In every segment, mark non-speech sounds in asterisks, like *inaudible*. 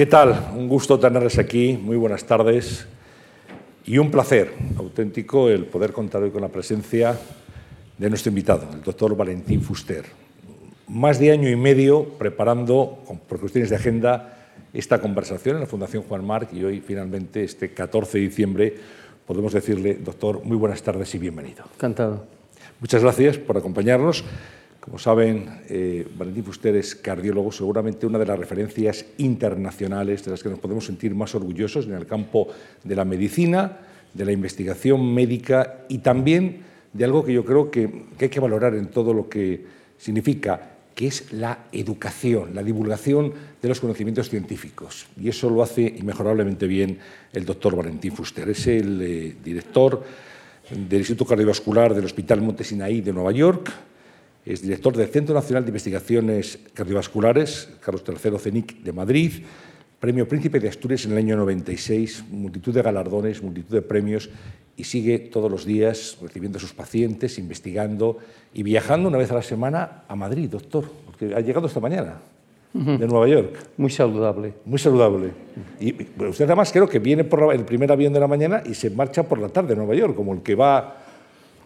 ¿Qué tal? Un gusto tenerles aquí, muy buenas tardes y un placer auténtico el poder contar hoy con la presencia de nuestro invitado, el doctor Valentín Fuster. Más de año y medio preparando, por cuestiones de agenda, esta conversación en la Fundación Juan Marc y hoy finalmente, este 14 de diciembre, podemos decirle, doctor, muy buenas tardes y bienvenido. Encantado. Muchas gracias por acompañarnos. Como saben, eh, Valentín Fuster es cardiólogo, seguramente una de las referencias internacionales de las que nos podemos sentir más orgullosos en el campo de la medicina, de la investigación médica y también de algo que yo creo que, hay que valorar en todo lo que significa, que es la educación, la divulgación de los conocimientos científicos. Y eso lo hace inmejorablemente bien el doctor Valentín Fuster. Es el eh, director del Instituto Cardiovascular del Hospital Montesinaí de Nueva York, es director del Centro Nacional de Investigaciones Cardiovasculares, Carlos III CENIC de Madrid, Premio Príncipe de Asturias en el año 96, multitud de galardones, multitud de premios y sigue todos los días recibiendo a sus pacientes, investigando y viajando una vez a la semana a Madrid, doctor, porque ha llegado esta mañana de Nueva York. Muy saludable. Muy saludable. Y usted además creo que viene por el primer avión de la mañana y se marcha por la tarde a Nueva York, como el que va...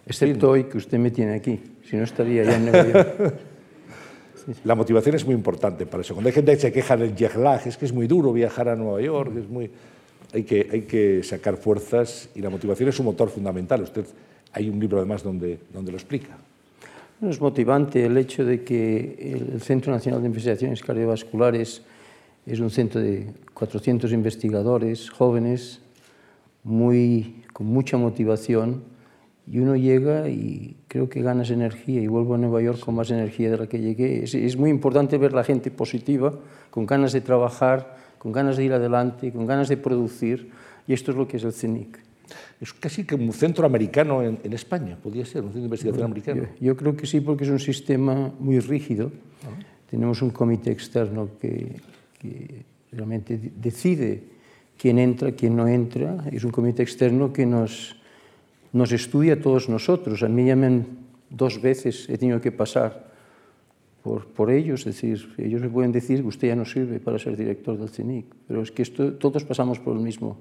Excepto hoy que usted me tiene aquí si no estaría ya en Nueva York. *laughs* La motivación es muy importante para eso. Cuando hay gente que se queja del jet lag, es que es muy duro viajar a Nueva York, es muy... hay, que, hay que sacar fuerzas y la motivación es un motor fundamental. Usted hay un libro además donde, donde lo explica. es motivante el hecho de que el Centro Nacional de Investigaciones Cardiovasculares es un centro de 400 investigadores jóvenes muy, con mucha motivación y uno llega y creo que ganas energía y vuelvo a Nueva York con más energía de la que llegué. Es, es, muy importante ver la gente positiva, con ganas de trabajar, con ganas de ir adelante, con ganas de producir, y esto es lo que es el CENIC. Es casi como un centro americano en, en España, podría ser, un centro de investigación bueno, americano. Yo, yo, creo que sí, porque es un sistema muy rígido. -huh. Tenemos un comité externo que, que realmente decide quién entra, quién no entra. Es un comité externo que nos nos estudia a todos nosotros. A mí ya me han, dos veces he tenido que pasar por, por ellos, es decir, ellos me pueden decir que usted ya no sirve para ser director del CINIC, pero es que esto, todos pasamos por el mismo,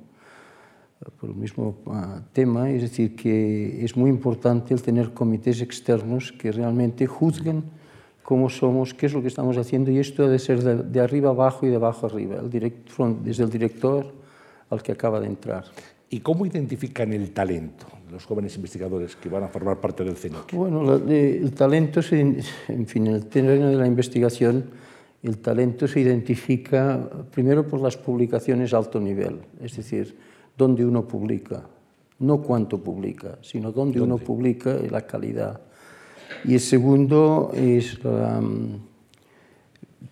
por el mismo uh, tema, es decir, que es muy importante el tener comités externos que realmente juzguen cómo somos, qué es lo que estamos haciendo, y esto ha de ser de, de arriba abajo y de abajo arriba, el direct, desde el director al que acaba de entrar. ¿Y cómo identifican el talento los jóvenes investigadores que van a formar parte del CENIC? Bueno, el talento, se, en fin, en el terreno de la investigación, el talento se identifica primero por las publicaciones a alto nivel, es decir, dónde uno publica, no cuánto publica, sino dónde, ¿Dónde? uno publica y la calidad. Y el segundo es um,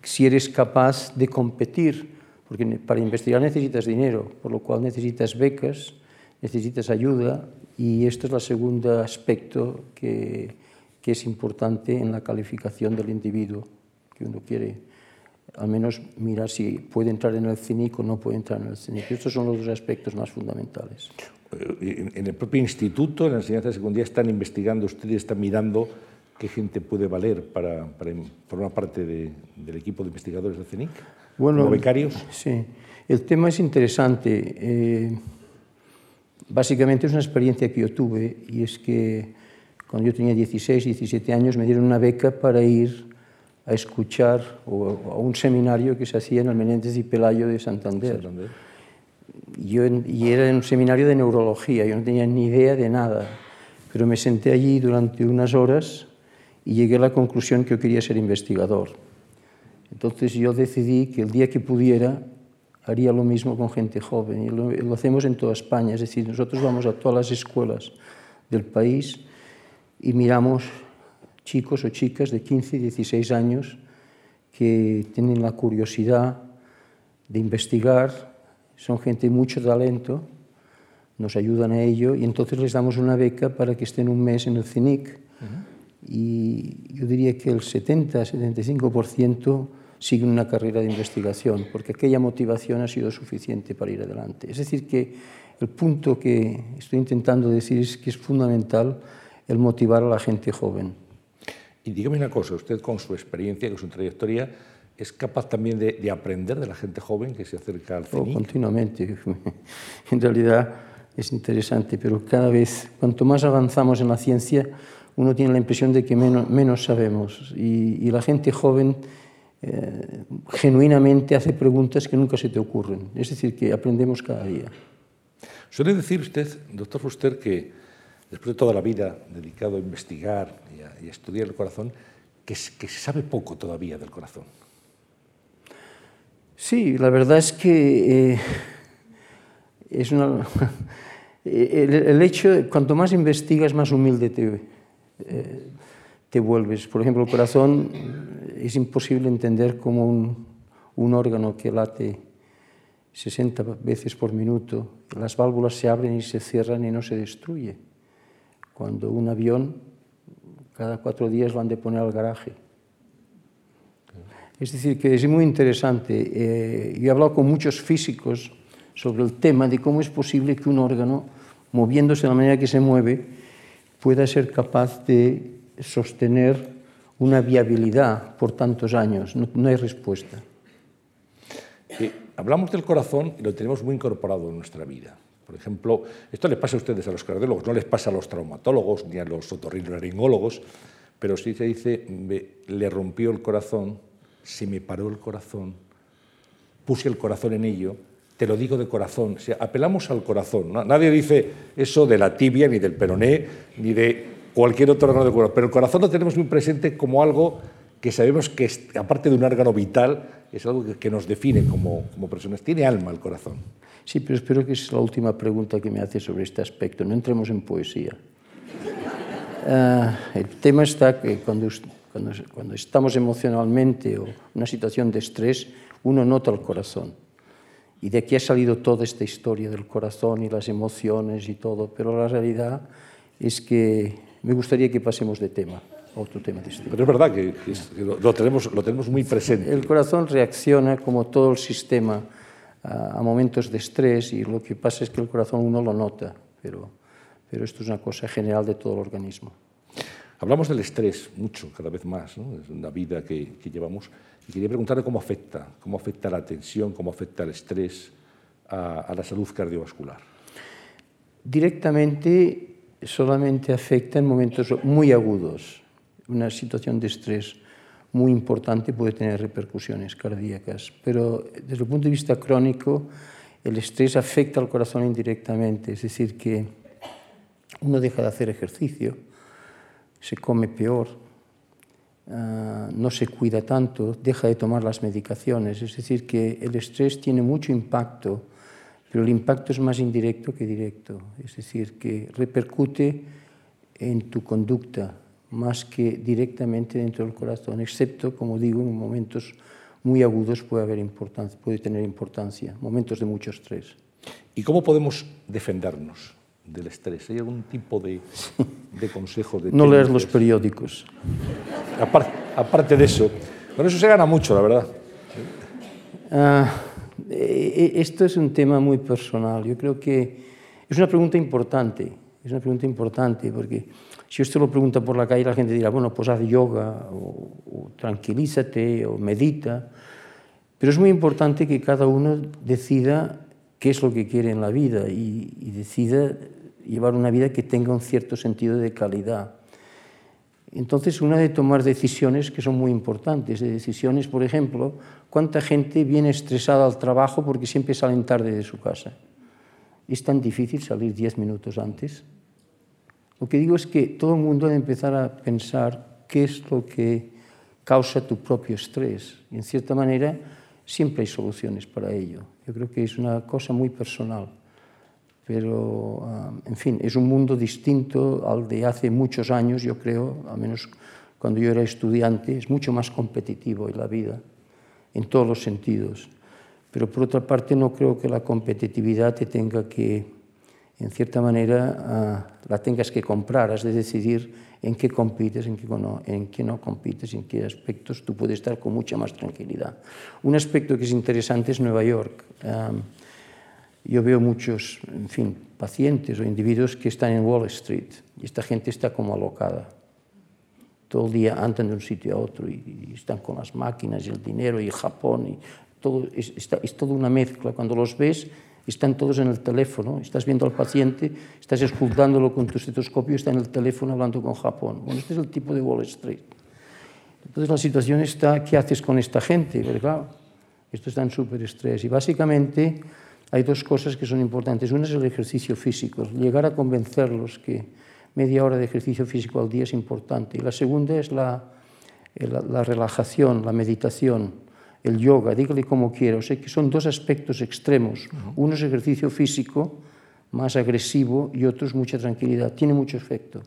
si eres capaz de competir porque para investigar necesitas dinero, por lo cual necesitas becas, necesitas ayuda y esto es el segundo aspecto que, que es importante en la calificación del individuo, que uno quiere al menos mirar si puede entrar en el CINIC o no puede entrar en el CINIC. Estos son los dos aspectos más fundamentales. En el propio instituto, en la enseñanza secundaria, están investigando, ustedes están mirando qué gente puede valer para, para formar parte de, del equipo de investigadores del CINIC bueno, como becarios? Sí, el tema es interesante. Eh, básicamente es una experiencia que yo tuve y es que cuando yo tenía 16, 17 años me dieron una beca para ir a escuchar o, a un seminario que se hacía en el Menéndez y Pelayo de Santander. Santander. Yo, y era un seminario de neurología, yo no tenía ni idea de nada, pero me senté allí durante unas horas y llegué a la conclusión que yo quería ser investigador. Entonces yo decidí que el día que pudiera haría lo mismo con gente joven. Y lo, lo, hacemos en toda España, es decir, nosotros vamos a todas las escuelas del país y miramos chicos o chicas de 15 y 16 años que tienen la curiosidad de investigar, son gente de mucho talento, nos ayudan a ello y entonces les damos una beca para que estén un mes en el CINIC uh -huh. y yo diría que el 70-75% siguen una carrera de investigación, porque aquella motivación ha sido suficiente para ir adelante. Es decir, que el punto que estoy intentando decir es que es fundamental el motivar a la gente joven. Y dígame una cosa, usted con su experiencia, con su trayectoria, es capaz también de, de, aprender de la gente joven que se acerca al oh, CENIC? Oh, continuamente. *laughs* En realidad es interesante, pero cada vez, cuanto más avanzamos en la ciencia, uno tiene la impresión de que menos, menos sabemos. Y, y, la gente joven eh, genuinamente hace preguntas que nunca se te ocurren. Es decir, que aprendemos cada día. Suele decir usted, doctor Fuster, que después de toda la vida dedicado a investigar y a, y a estudiar el corazón, que, que se sabe poco todavía del corazón. Sí, la verdad es que eh, es una, *laughs* el, el, hecho, cuanto más investigas, más humilde te, eh, te vuelves. Por ejemplo, el corazón es imposible entender como un, un órgano que late 60 veces por minuto, las válvulas se abren y se cierran y no se destruye. Cuando un avión, cada cuatro días lo han de poner al garaje. Es decir, que es muy interesante. Eh, yo he hablado con muchos físicos sobre el tema de cómo es posible que un órgano, moviéndose de la manera que se mueve, pueda ser capaz de sostener una viabilidad por tantos años. No, hay respuesta. Eh, hablamos del corazón y lo tenemos muy incorporado en nuestra vida. Por ejemplo, esto les pasa a ustedes, a los cardiólogos, no les pasa a los traumatólogos ni a los otorrinolaringólogos, pero sí se dice, le rompió el corazón, se me paró el corazón, puse el corazón en ello, te lo digo de corazón. O apelamos al corazón. Nadie dice eso de la tibia, ni del peroné, ni de cualquier otro órgano del cuerpo, pero el corazón lo tenemos muy presente como algo que sabemos que, aparte de un órgano vital, es algo que, nos define como, como personas. Tiene alma el corazón. Sí, pero espero que es la última pregunta que me hace sobre este aspecto. No entremos en poesía. Uh, el tema está que cuando, cuando, cuando estamos emocionalmente o en una situación de estrés, uno nota el corazón. Y de aquí ha salido toda esta historia del corazón y las emociones y todo, pero la realidad es que me gustaría que pasemos de tema a otro tema distinto. Pero es verdad que, lo, lo, tenemos, lo tenemos muy presente. El corazón reacciona como todo el sistema a, a momentos de estrés y lo que pasa es que el corazón uno lo nota, pero, pero esto es una cosa general de todo el organismo. Hablamos del estrés mucho, cada vez más, ¿no? es una vida que, que llevamos. Y quería preguntarle cómo afecta, cómo afecta la tensión, cómo afecta el estrés a, a la salud cardiovascular. Directamente solamente afecta en momentos muy agudos. Una situación de estrés muy importante puede tener repercusiones cardíacas, pero desde el punto de vista crónico, el estrés afecta al corazón indirectamente, es decir, que uno deja de hacer ejercicio, se come peor, uh, no se cuida tanto, deja de tomar las medicaciones. Es decir, que el estrés tiene mucho impacto, pero el impacto es más indirecto que directo. Es decir, que repercute en tu conducta más que directamente dentro del corazón, excepto, como digo, en momentos muy agudos puede, haber importancia, puede tener importancia, momentos de mucho estrés. ¿Y cómo podemos defendernos? del estrés? ¿Hay algún tipo de, de consejo? De no leer los periódicos. Aparte, aparte de eso, con eso se gana mucho, la verdad. Uh, esto es un tema muy personal. Yo creo que es una pregunta importante. Es una pregunta importante porque si usted lo pregunta por la calle, la gente dirá, bueno, pues haz yoga o, o tranquilízate o medita. Pero es muy importante que cada uno decida qué es lo que quiere en la vida y, y decida llevar una vida que tenga un cierto sentido de calidad. Entonces, una de tomar decisiones que son muy importantes, de decisiones, por ejemplo, cuánta gente viene estresada al trabajo porque siempre salen tarde de su casa. ¿Es tan difícil salir diez minutos antes? Lo que digo es que todo el mundo debe empezar a pensar qué es lo que causa tu propio estrés. Y en cierta manera, siempre hay soluciones para ello. Yo creo que es una cosa muy personal pero, uh, en fin, es un mundo distinto al de hace muchos años, yo creo, al menos cuando yo era estudiante, es mucho más competitivo en la vida, en todos los sentidos. Pero por otra parte, no creo que la competitividad te tenga que, en cierta manera, uh, la tengas que comprar, has de decidir en qué compites, en qué, no, en qué no compites, en qué aspectos tú puedes estar con mucha más tranquilidad. Un aspecto que es interesante es Nueva York. Um, yo veo muchos, en fin, pacientes o individuos que están en Wall Street y esta gente está como alocada. todo el día andan de un sitio a otro y, están con las máquinas y el dinero y Japón y todo, es, está, es toda una mezcla. Cuando los ves, están todos en el teléfono, estás viendo al paciente, estás escultándolo con tu estetoscopio, está en el teléfono hablando con Japón. Bueno, este es el tipo de Wall Street. Entonces la situación está, ¿qué haces con esta gente? Pero claro, esto está en estrés. Y básicamente hay dos cosas que son importantes. Una es el ejercicio físico, llegar a convencerlos que media hora de ejercicio físico al día es importante. Y la segunda es la, la, la relajación, la meditación el yoga, dígale como quiera. O sea que son dos aspectos extremos. Uno es ejercicio físico más agresivo y otro es mucha tranquilidad. Tiene mucho efecto.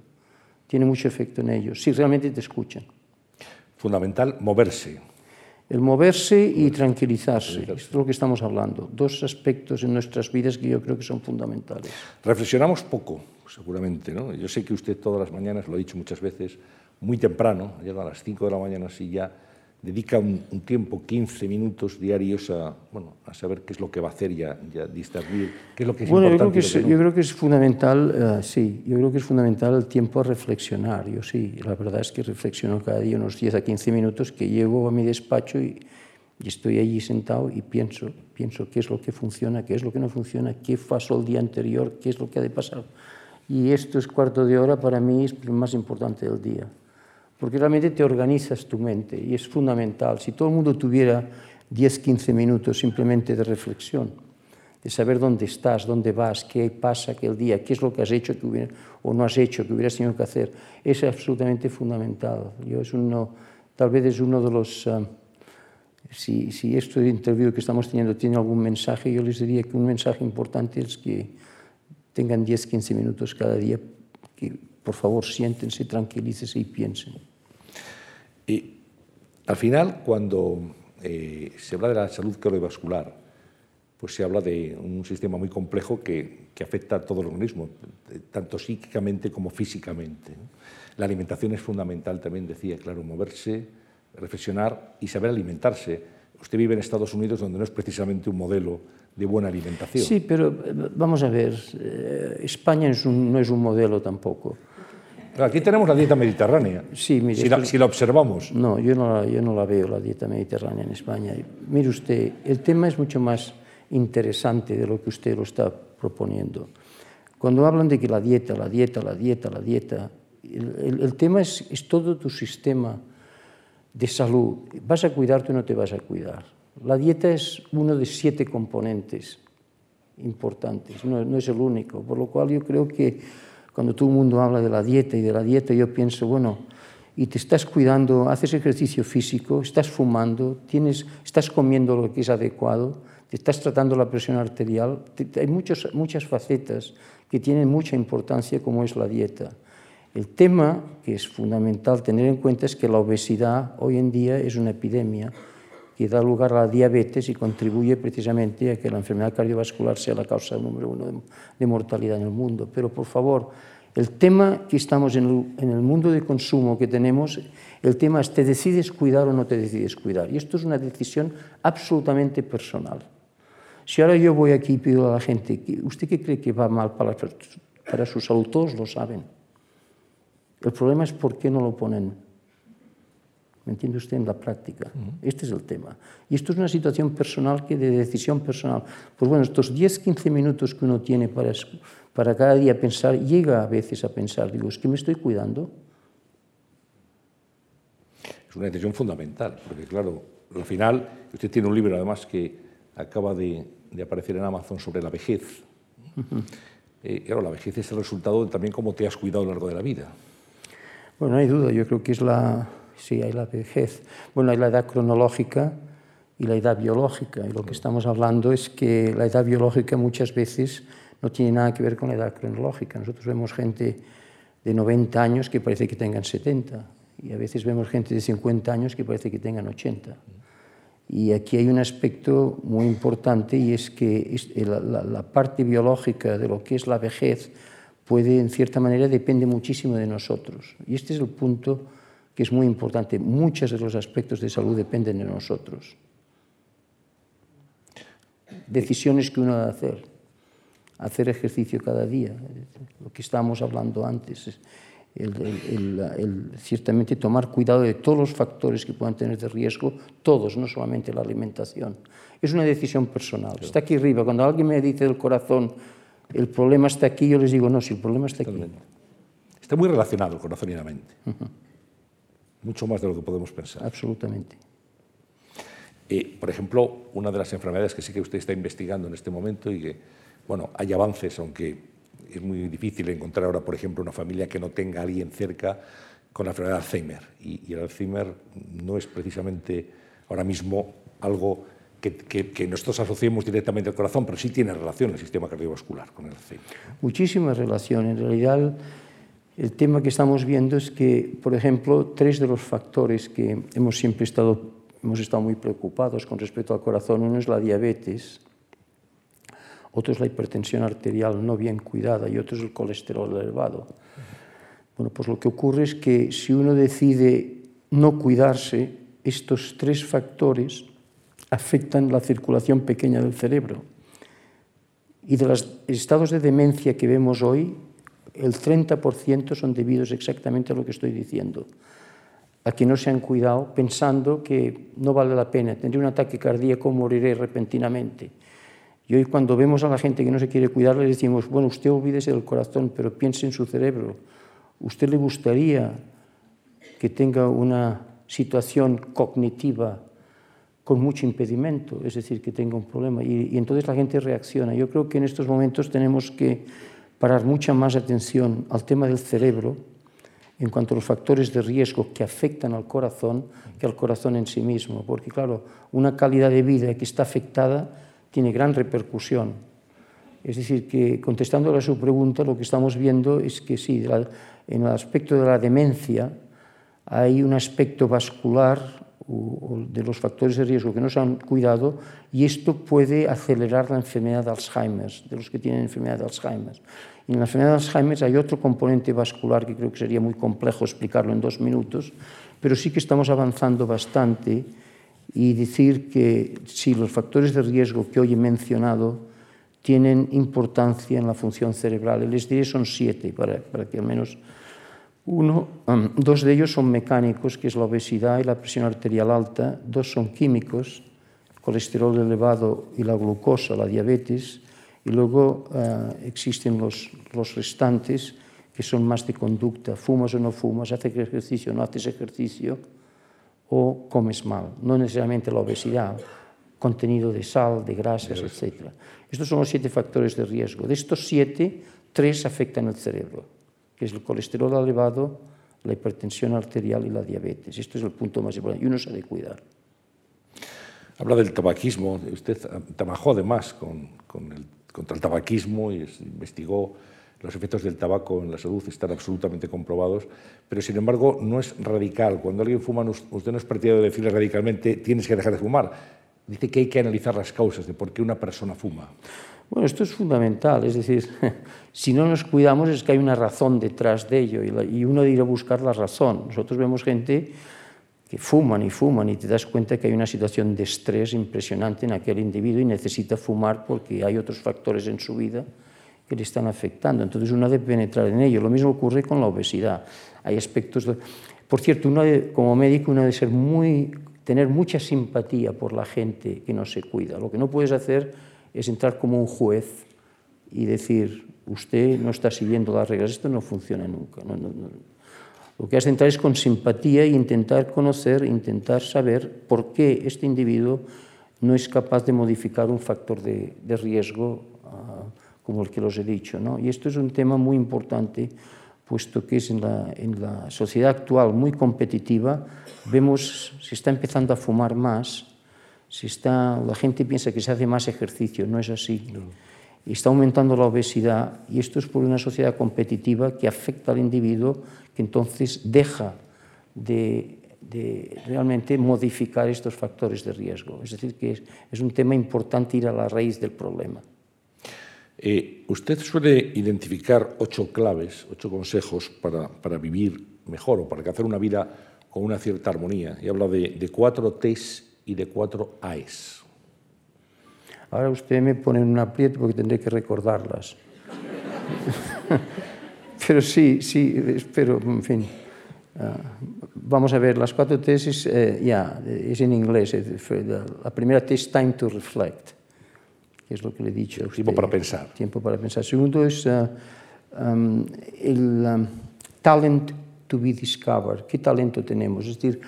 Tiene mucho efecto en ellos, si realmente te escuchan. Fundamental, moverse. El moverse y tranquilizarse. Esto es lo que estamos hablando. Dos aspectos en nuestras vidas que yo creo que son fundamentales. Reflexionamos poco, seguramente. ¿no? Yo sé que usted todas las mañanas, lo ha dicho muchas veces, muy temprano, llega a las 5 de la mañana así ya, dedica un, un, tiempo, 15 minutos diarios a, bueno, a saber qué es lo que va a hacer y a, y a discernir qué es lo que es bueno, importante. Yo creo que, es, no. yo creo que es fundamental, uh, sí, yo creo que es fundamental el tiempo a reflexionar. Yo sí, la verdad es que reflexiono cada día unos 10 a 15 minutos que llego a mi despacho y, y estoy allí sentado y pienso, pienso qué es lo que funciona, qué es lo que no funciona, qué pasó el día anterior, qué es lo que ha de pasar. Y esto es cuarto de hora para mí es lo más importante del día porque realmente te organizas tu mente y es fundamental. Si todo el mundo tuviera 10, 15 minutos simplemente de reflexión, de saber dónde estás, dónde vas, qué pasa aquel día, qué es lo que has hecho que hubiera, o no has hecho, que hubieras tenido que hacer, es absolutamente fundamental. Yo es uno, tal vez es uno de los... Uh, si, si este interview que estamos teniendo tiene algún mensaje, yo les diría que un mensaje importante es que tengan 10, 15 minutos cada día que por favor, siéntense, tranquilícense y piensen. Y al final, cuando eh, se habla de la salud cardiovascular, pues se habla de un sistema muy complejo que, que afecta a todo el organismo, tanto psíquicamente como físicamente. La alimentación es fundamental, también decía, claro, moverse, reflexionar y saber alimentarse. Usted vive en Estados Unidos, donde no es precisamente un modelo de buena alimentación. Sí, pero eh, vamos a ver, eh, España es un, no es un modelo tampoco. Aquí tenemos la dieta mediterránea. Sí, mire, si, la, si la observamos. No, yo no la, yo no la veo, la dieta mediterránea en España. Mire usted, el tema es mucho más interesante de lo que usted lo está proponiendo. Cuando hablan de que la dieta, la dieta, la dieta, la dieta, el, el, el tema es, es todo tu sistema de salud. ¿Vas a cuidarte o no te vas a cuidar? La dieta es uno de siete componentes importantes, no, no es el único, por lo cual yo creo que cuando todo el mundo habla de la dieta y de la dieta, yo pienso, bueno, y te estás cuidando, haces ejercicio físico, estás fumando, tienes, estás comiendo lo que es adecuado, te estás tratando la presión arterial, te, hay muchos, muchas facetas que tienen mucha importancia como es la dieta. El tema que es fundamental tener en cuenta es que la obesidad hoy en día es una epidemia que da lugar a la diabetes y contribuye precisamente a que la enfermedad cardiovascular sea la causa número uno de, mortalidad en el mundo. Pero, por favor, el tema que estamos en el, en el, mundo de consumo que tenemos, el tema es te decides cuidar o no te decides cuidar. Y esto es una decisión absolutamente personal. Si ahora yo voy aquí y pido a la gente, ¿usted qué cree que va mal para, para su salud? Todos lo saben. El problema es por qué no lo ponen ¿Me entiende usted? En la práctica. Uh -huh. Este es el tema. Y esto es una situación personal, que de decisión personal. Pues bueno, estos 10, 15 minutos que uno tiene para, para cada día pensar, llega a veces a pensar, digo, ¿es que me estoy cuidando? Es una decisión fundamental, porque claro, al final, usted tiene un libro además que acaba de, de aparecer en Amazon sobre la vejez. Uh -huh. eh, claro, la vejez es el resultado de también cómo te has cuidado a lo largo de la vida. Bueno, no hay duda, yo creo que es la, sí, hay la vejez. Bueno, hay la edad cronológica y la edad biológica. Y lo que estamos hablando es que la edad biológica muchas veces no tiene nada que ver con la edad cronológica. Nosotros vemos gente de 90 años que parece que tengan 70 y a veces vemos gente de 50 años que parece que tengan 80. Y aquí hay un aspecto muy importante y es que la, la, la parte biológica de lo que es la vejez puede, en cierta manera, depende muchísimo de nosotros. Y este es el punto que es muy importante. Muchos de los aspectos de salud dependen de nosotros. Decisiones que uno ha de hacer. Hacer ejercicio cada día, lo que estábamos hablando antes. el, ciertamente tomar cuidado de todos los factores que puedan tener de riesgo, todos, no solamente la alimentación. Es una decisión personal. Está aquí arriba. Cuando alguien me dice del corazón, el problema está aquí, yo les digo, no, si el problema está aquí. Está muy relacionado el corazón y la mente. Mucho más de lo que podemos pensar. Absolutamente. Eh, por ejemplo, una de las enfermedades que sí que usted está investigando en este momento y que, bueno, hay avances, aunque es muy difícil encontrar ahora, por ejemplo, una familia que no tenga a alguien cerca con la enfermedad de Alzheimer. Y, el Alzheimer no es precisamente ahora mismo algo que, que, nosotros asociemos directamente al corazón, pero sí tiene relación el sistema cardiovascular con el Alzheimer. Muchísima relación. En realidad, el tema que estamos viendo es que, por ejemplo, tres de los factores que hemos siempre estado, hemos estado muy preocupados con respecto al corazón, uno es la diabetes, otro es la hipertensión arterial no bien cuidada y otro es el colesterol elevado. Bueno, pues lo que ocurre es que si uno decide no cuidarse, estos tres factores afectan la circulación pequeña del cerebro. Y de los estados de demencia que vemos hoy, el 30% son debidos exactamente a lo que estoy diciendo, a que no se han cuidado pensando que no vale la pena, tendré un ataque cardíaco, moriré repentinamente y hoy cuando vemos a la gente que no se quiere cuidar, le decimos, bueno, usted olvídese del corazón, pero piense en su cerebro. ¿Usted le gustaría que tenga una situación cognitiva con mucho impedimento, es decir, que tenga un problema? Y, y entonces la gente reacciona. Yo creo que en estos momentos tenemos que parar mucha más atención al tema del cerebro en cuanto a los factores de riesgo que afectan al corazón que al corazón en sí mismo. Porque, claro, una calidad de vida que está afectada tiene gran repercusión. Es decir, que contestando a su pregunta, lo que estamos viendo es que sí, en el aspecto de la demencia hay un aspecto vascular de los factores de riesgo que no se han cuidado y esto puede acelerar la enfermedad de Alzheimer, de los que tienen enfermedad de Alzheimer. Y en la enfermedad de Alzheimer hay otro componente vascular que creo que sería muy complejo explicarlo en dos minutos, pero sí que estamos avanzando bastante y decir que si los factores de riesgo que hoy he mencionado tienen importancia en la función cerebral. Les diré son siete, para, para que al menos uno, um, dos de ellos son mecánicos, que es la obesidad y la presión arterial alta, dos son químicos, colesterol elevado y la glucosa, la diabetes, y luego uh, existen los, los restantes, que son más de conducta, fumas o no fumas, haces ejercicio o no haces ejercicio, o comes mal, no necesariamente la obesidad, contenido de sal, de grasas, etc. Estos son los siete factores de riesgo. De estos siete, tres afectan el cerebro, que es el colesterol elevado, la hipertensión arterial y la diabetes. Esto es el punto más importante y uno se ha de cuidar. Habla del tabaquismo. Usted trabajó además con, contra el tabaquismo y investigó los efectos del tabaco en la salud están absolutamente comprobados, pero sin embargo no es radical. Cuando alguien fuma, usted no es partidario de decirle radicalmente tienes que dejar de fumar. Dice que hay que analizar las causas de por qué una persona fuma. Bueno, esto es fundamental, es decir, *laughs* si no nos cuidamos es que hay una razón detrás de ello y uno debe ir a buscar la razón. Nosotros vemos gente que fuman y fuman y te das cuenta que hay una situación de estrés impresionante en aquel individuo y necesita fumar porque hay otros factores en su vida que le están afectando. Entonces uno debe penetrar en ello. Lo mismo ocurre con la obesidad. Hay aspectos... De... Por cierto, como médico uno debe ser muy, tener mucha simpatía por la gente que no se cuida. Lo que no puedes hacer es entrar como un juez y decir, usted no está siguiendo las reglas, esto no funciona nunca. Lo que has de entrar es con simpatía e intentar conocer, intentar saber por qué este individuo no es capaz de modificar un factor de, riesgo uh, como el que los he dicho. Y esto es un tema muy importante, puesto que es en la, en la sociedad actual muy competitiva, vemos, se está empezando a fumar más, se está, la gente piensa que se hace más ejercicio, no es así. No. Y está aumentando la obesidad y esto es por una sociedad competitiva que afecta al individuo que entonces deja de, de realmente modificar estos factores de riesgo. Es decir, que es, es un tema importante ir a la raíz del problema. Eh, usted suele identificar ocho claves, ocho consejos para, para, vivir mejor o para hacer una vida con una cierta armonía. Y habla de, de cuatro T's y de cuatro A's. Ahora usted me pone en un aprieto porque tendré que recordarlas. *laughs* pero sí, sí, espero, en fin. Uh, vamos a ver, las cuatro tesis, eh, ya, es en inglés. La primera test, time to reflect, que es lo que le he dicho. Usted, tiempo para pensar. Tiempo para pensar. Segundo es uh, um, el um, talent to be discovered. ¿Qué talento tenemos? Es decir,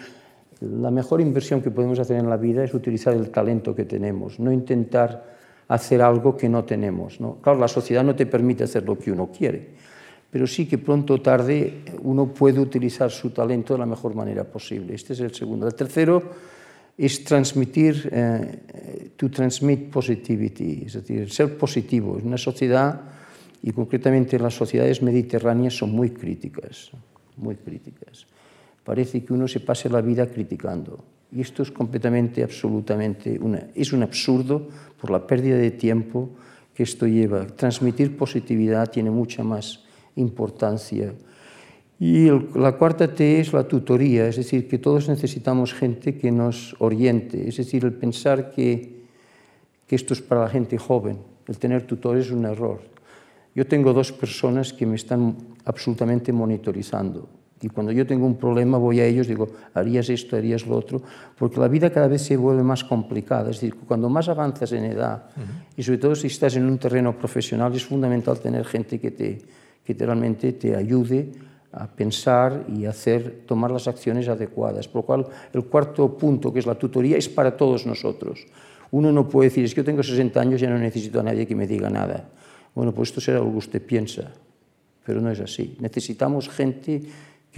la mejor inversión que podemos hacer en la vida es utilizar el talento que tenemos, no intentar hacer algo que no tenemos. Claro, la sociedad no te permite hacer lo que uno quiere, pero sí que pronto o tarde uno puede utilizar su talento de la mejor manera posible. Este es el segundo. El tercero es transmitir, eh, to transmit positivity, es decir, ser positivo. En una sociedad, y concretamente las sociedades mediterráneas, son muy críticas, muy críticas. Parece que uno se pase la vida criticando. Y esto es completamente, absolutamente, una, es un absurdo por la pérdida de tiempo que esto lleva. Transmitir positividad tiene mucha más importancia. Y el, la cuarta T es la tutoría, es decir, que todos necesitamos gente que nos oriente, es decir, el pensar que, que esto es para la gente joven, el tener tutores es un error. Yo tengo dos personas que me están absolutamente monitorizando. Y cuando yo tengo un problema voy a ellos, digo, harías esto, harías lo otro, porque la vida cada vez se vuelve más complicada. Es decir, cuando más avanzas en edad, uh -huh. y sobre todo si estás en un terreno profesional, es fundamental tener gente que, te, que te realmente te ayude a pensar y hacer, tomar las acciones adecuadas. Por lo cual, el cuarto punto, que es la tutoría, es para todos nosotros. Uno no puede decir, es que yo tengo 60 años, ya no necesito a nadie que me diga nada. Bueno, pues esto será lo que usted piensa, pero no es así. Necesitamos gente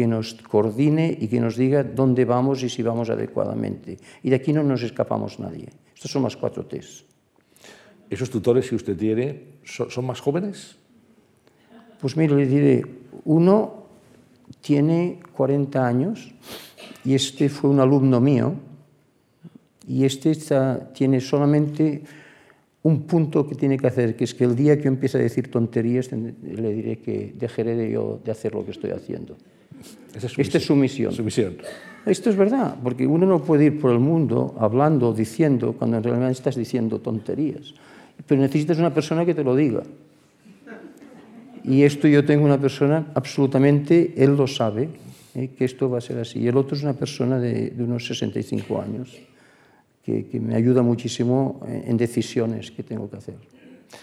que nos coordine y que nos diga dónde vamos y si vamos adecuadamente. Y de aquí no nos escapamos nadie. Estos son las cuatro T's. ¿Esos tutores, si usted tiene, son, más jóvenes? Pues mire, le diré, uno tiene 40 años y este fue un alumno mío y este está, tiene solamente un punto que tiene que hacer, que es que el día que yo empiece a decir tonterías, le diré que dejaré de yo de hacer lo que estoy haciendo. Esa es Esta es su misión. Su misión. Esto es verdad, porque uno no puede ir por el mundo hablando, diciendo, cuando en realidad estás diciendo tonterías. Pero necesitas una persona que te lo diga. Y esto yo tengo una persona absolutamente, él lo sabe, ¿eh? que esto va a ser así. Y el otro es una persona de, de unos 65 años, que, que me ayuda muchísimo en decisiones que tengo que hacer.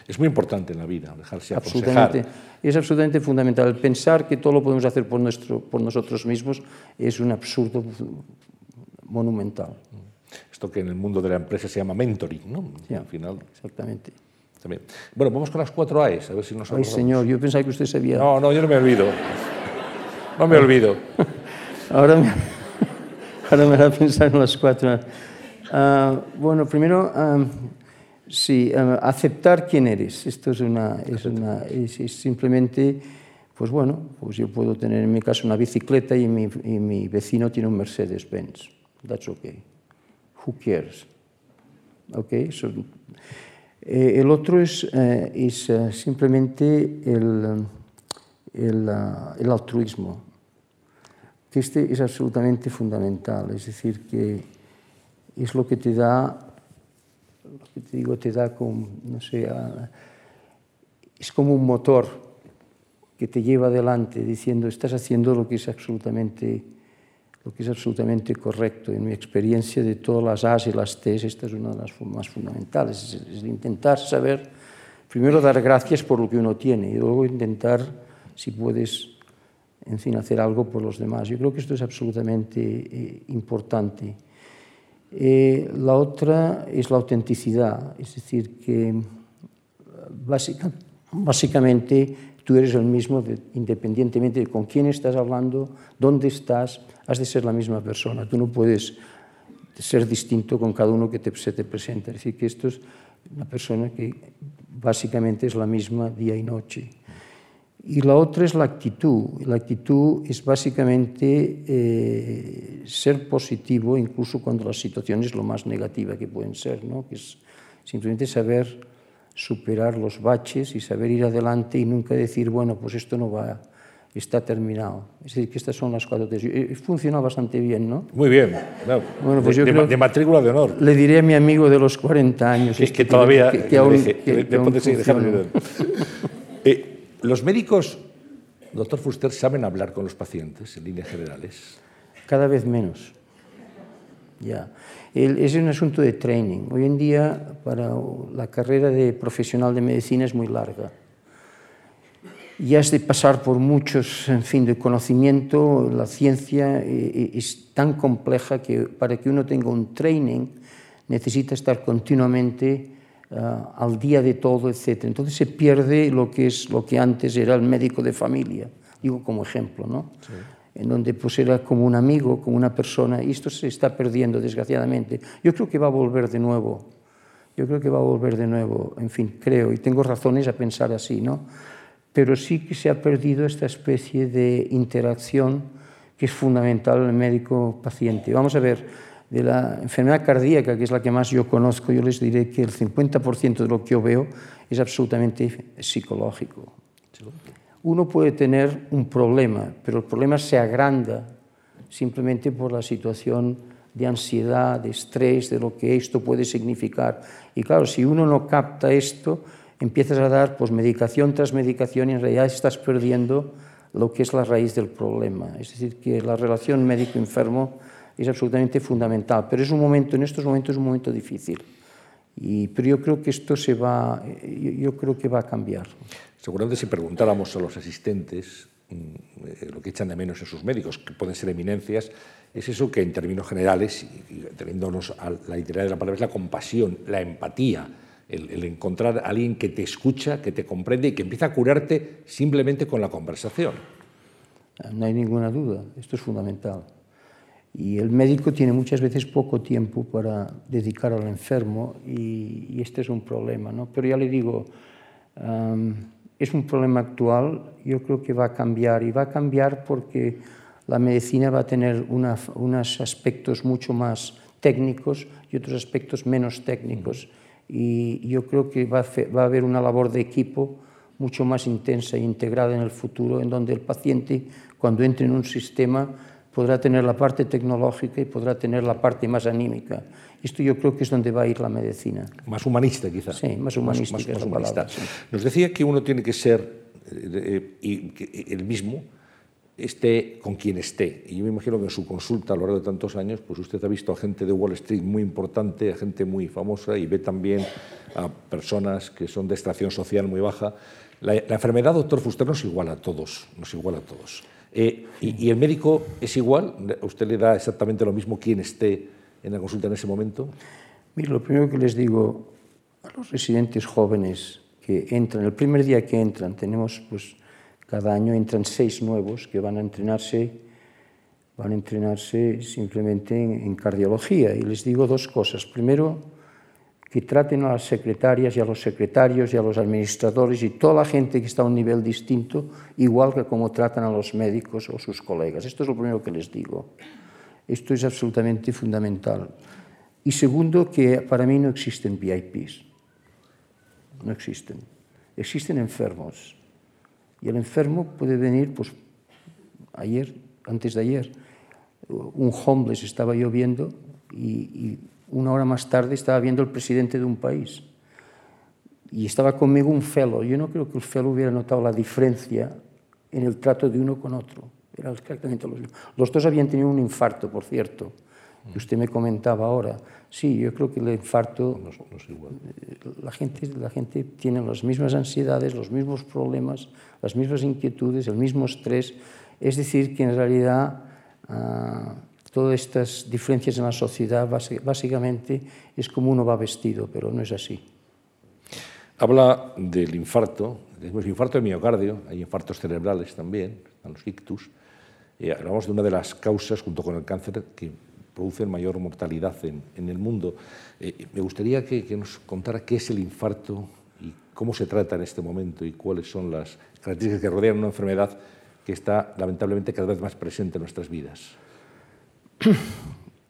Es muy importante en la vida dejarse absolutamente, aconsejar. Es absolutamente fundamental. Pensar que todo lo podemos hacer por, nuestro, por nosotros mismos es un absurdo monumental. Esto que en el mundo de la empresa se llama mentoring, ¿no? Sí, Al final. Exactamente. También. Bueno, vamos con las cuatro A's, a ver si nos Ay, señor, yo pensaba que usted sabía. No, no, yo no me olvido. No me olvido. *laughs* ahora, me, ahora me hará pensar en las cuatro. Uh, bueno, primero, uh, Sí, uh, aceptar quién eres. Esto es, una, es, una, es, es, simplemente, pues bueno, pues yo puedo tener en mi caso una bicicleta y mi, y mi vecino tiene un Mercedes-Benz. That's okay. Who cares? Okay? So, eh, el otro es, eh, es uh, simplemente el, el, el altruismo, que este es absolutamente fundamental. Es decir, que es lo que te da lo que te digo te da como, no sé, es como un motor que te lleva adelante diciendo estás haciendo lo que es absolutamente lo que es absolutamente correcto. En mi experiencia de todas las A's y las T's, esta es una de las más fundamentales, es, es intentar saber, primero dar gracias por lo que uno tiene y luego intentar, si puedes, en fin, hacer algo por los demás. Yo creo que esto es absolutamente eh, importante. Eh, la otra es la autenticidad, es decir, que básica, básicamente tú eres el mismo de, independientemente de con quién estás hablando, dónde estás, has de ser la misma persona. Tú no puedes ser distinto con cada uno que te, se te presenta. Es decir, que esto es una persona que básicamente es la misma día y noche. Y la otra es la actitud. La actitud es básicamente eh, ser positivo incluso cuando la situación es lo más negativa que pueden ser, ¿no? que es simplemente saber superar los baches y saber ir adelante y nunca decir, bueno, pues esto no va, está terminado. Es decir, que estas son las cuatro tesis. Eh, Funciona bastante bien, ¿no? Muy bien. No. Bueno, pues de, yo de, matrícula de honor. Le diré a mi amigo de los 40 años. Que, que todavía... Que, que aún, deje, que, que aún. *laughs* los médicos Doctor Fuster, ¿saben hablar con los pacientes en líneas generales? Cada vez menos. Ya. Es un asunto de training. Hoy en día, para la carrera de profesional de medicina es muy larga. Y has de pasar por muchos, en fin, de conocimiento. La ciencia eh, es tan compleja que para que uno tenga un training necesita estar continuamente al día de todo, etc. Entonces se pierde lo que es lo que antes era el médico de familia, digo como ejemplo, ¿no? Sí. en donde pues era como un amigo, como una persona, y esto se está perdiendo desgraciadamente. Yo creo que va a volver de nuevo, yo creo que va a volver de nuevo, en fin, creo, y tengo razones a pensar así, ¿no? Pero sí que se ha perdido esta especie de interacción que es fundamental en el médico-paciente. Vamos a ver, de la enfermedad cardíaca, que es la que más yo conozco, yo les diré que el 50% de lo que yo veo es absolutamente psicológico. Uno puede tener un problema, pero el problema se agranda simplemente por la situación de ansiedad, de estrés, de lo que esto puede significar. Y claro, si uno no capta esto, empiezas a dar pues, medicación tras medicación y en realidad estás perdiendo lo que es la raíz del problema. Es decir, que la relación médico-enfermo es absolutamente fundamental, pero es un momento, en estos momentos es un momento difícil. Y, pero yo creo que esto se va, yo, yo creo que va a cambiar. Seguramente si preguntáramos a los asistentes mm, eh, lo que echan de menos en sus médicos, que pueden ser eminencias, es eso que en términos generales, y teniéndonos a la literalidad de la palabra, es la compasión, la empatía, el, el, encontrar a alguien que te escucha, que te comprende y que empieza a curarte simplemente con la conversación. No hay ninguna duda, esto es fundamental. Y el médico tiene muchas veces poco tiempo para dedicar al enfermo y, y este es un problema. ¿no? Pero ya le digo, um, es un problema actual, yo creo que va a cambiar y va a cambiar porque la medicina va a tener una, unos aspectos mucho más técnicos y otros aspectos menos técnicos. Y yo creo que va a, va a haber una labor de equipo mucho más intensa e integrada en el futuro, en donde el paciente, cuando entre en un sistema, podrá tener la parte tecnológica y podrá tener la parte más anímica. Esto yo creo que es donde va a ir la medicina. Más humanista, quizá. Sí, más humanista. Más, más, más humanista. Sí. Nos decía que uno tiene que ser eh, eh, el mismo, esté con quien esté. Y yo me imagino que en su consulta a lo largo de tantos años, pues usted ha visto a gente de Wall Street muy importante, a gente muy famosa y ve también a personas que son de extracción social muy baja. La, la enfermedad, doctor Fuster, nos iguala a todos, nos iguala a todos. Eh, y, el médico es igual? ¿Usted le da exactamente lo mismo quien esté en la consulta en ese momento? Mira, lo primero que les digo a los residentes jóvenes que entran, el primer día que entran, tenemos pues cada año entran seis nuevos que van a entrenarse, van a entrenarse simplemente en, en cardiología. Y les digo dos cosas. Primero, que traten a las secretarias y a los secretarios y a los administradores y toda la gente que está a un nivel distinto, igual que como tratan a los médicos o sus colegas. Esto es lo primero que les digo. Esto es absolutamente fundamental. Y segundo, que para mí no existen VIPs. No existen. Existen enfermos. Y el enfermo puede venir, pues, ayer, antes de ayer, un homeless estaba yo viendo y, y una hora más tarde estaba viendo el presidente de un país. Y estaba conmigo un fellow. Yo no creo que el fellow hubiera notado la diferencia en el trato de uno con otro. Era exactamente lo mismo. Los dos habían tenido un infarto, por cierto, que usted me comentaba ahora. Sí, yo creo que el infarto, no, no es igual. La, gente, la gente tiene las mismas ansiedades, los mismos problemas, las mismas inquietudes, el mismo estrés. Es decir, que en realidad uh, todas estas diferencias en la sociedad básicamente es como uno va vestido, pero no es así. Habla del infarto, decimos infarto de miocardio, hay infartos cerebrales también, están los ictus. Eh, hablamos de una de las causas, junto con el cáncer, que producen mayor mortalidad en, en el mundo. Eh, me gustaría que, que nos contara qué es el infarto y cómo se trata en este momento y cuáles son las características que rodean una enfermedad que está lamentablemente cada vez más presente en nuestras vidas.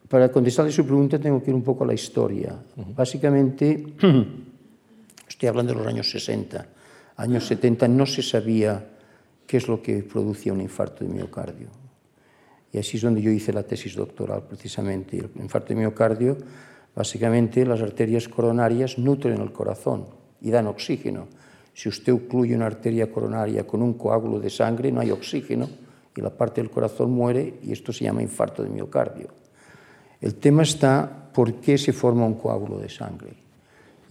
Para contestarle su pregunta tengo que ir un poco a la historia. Uh -huh. Básicamente, *clears throat* estoy hablando de los años 60. Años 70 no se sabía qué es lo que producía un infarto de miocardio. Y así es donde yo hice la tesis doctoral, precisamente. El infarto de miocardio, básicamente las arterias coronarias nutren el corazón y dan oxígeno. Si usted ocluye una arteria coronaria con un coágulo de sangre, no hay oxígeno y la parte del corazón muere y esto se llama infarto de miocardio. El tema está por qué se forma un coágulo de sangre.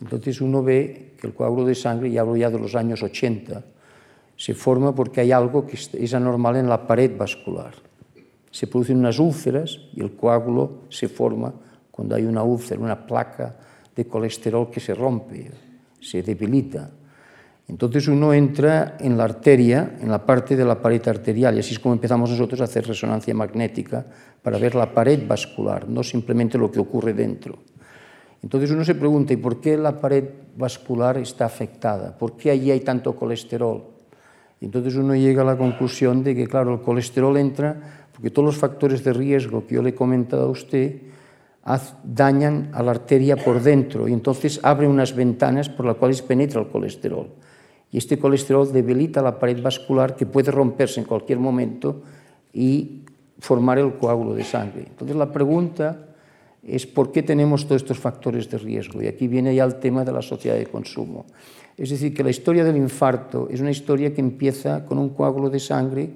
Entonces uno ve que el coágulo de sangre, y hablo ya de los años 80, se forma porque hay algo que es anormal en la pared vascular. Se producen unas úlceras y el coágulo se forma cuando hay una úlcera, una placa de colesterol que se rompe, se debilita. Entonces uno entra en la arteria, en la parte de la pared arterial, y así es como empezamos nosotros a hacer resonancia magnética para ver la pared vascular, no simplemente lo que ocurre dentro. Entonces uno se pregunta, ¿y por qué la pared vascular está afectada? ¿Por qué allí hay tanto colesterol? Entonces uno llega a la conclusión de que, claro, el colesterol entra porque todos los factores de riesgo que yo le he comentado a usted dañan a la arteria por dentro y entonces abre unas ventanas por las cuales penetra el colesterol. Y este colesterol debilita la pared vascular que puede romperse en cualquier momento y formar el coágulo de sangre. Entonces la pregunta es por qué tenemos todos estos factores de riesgo. Y aquí viene ya el tema de la sociedad de consumo. Es decir, que la historia del infarto es una historia que empieza con un coágulo de sangre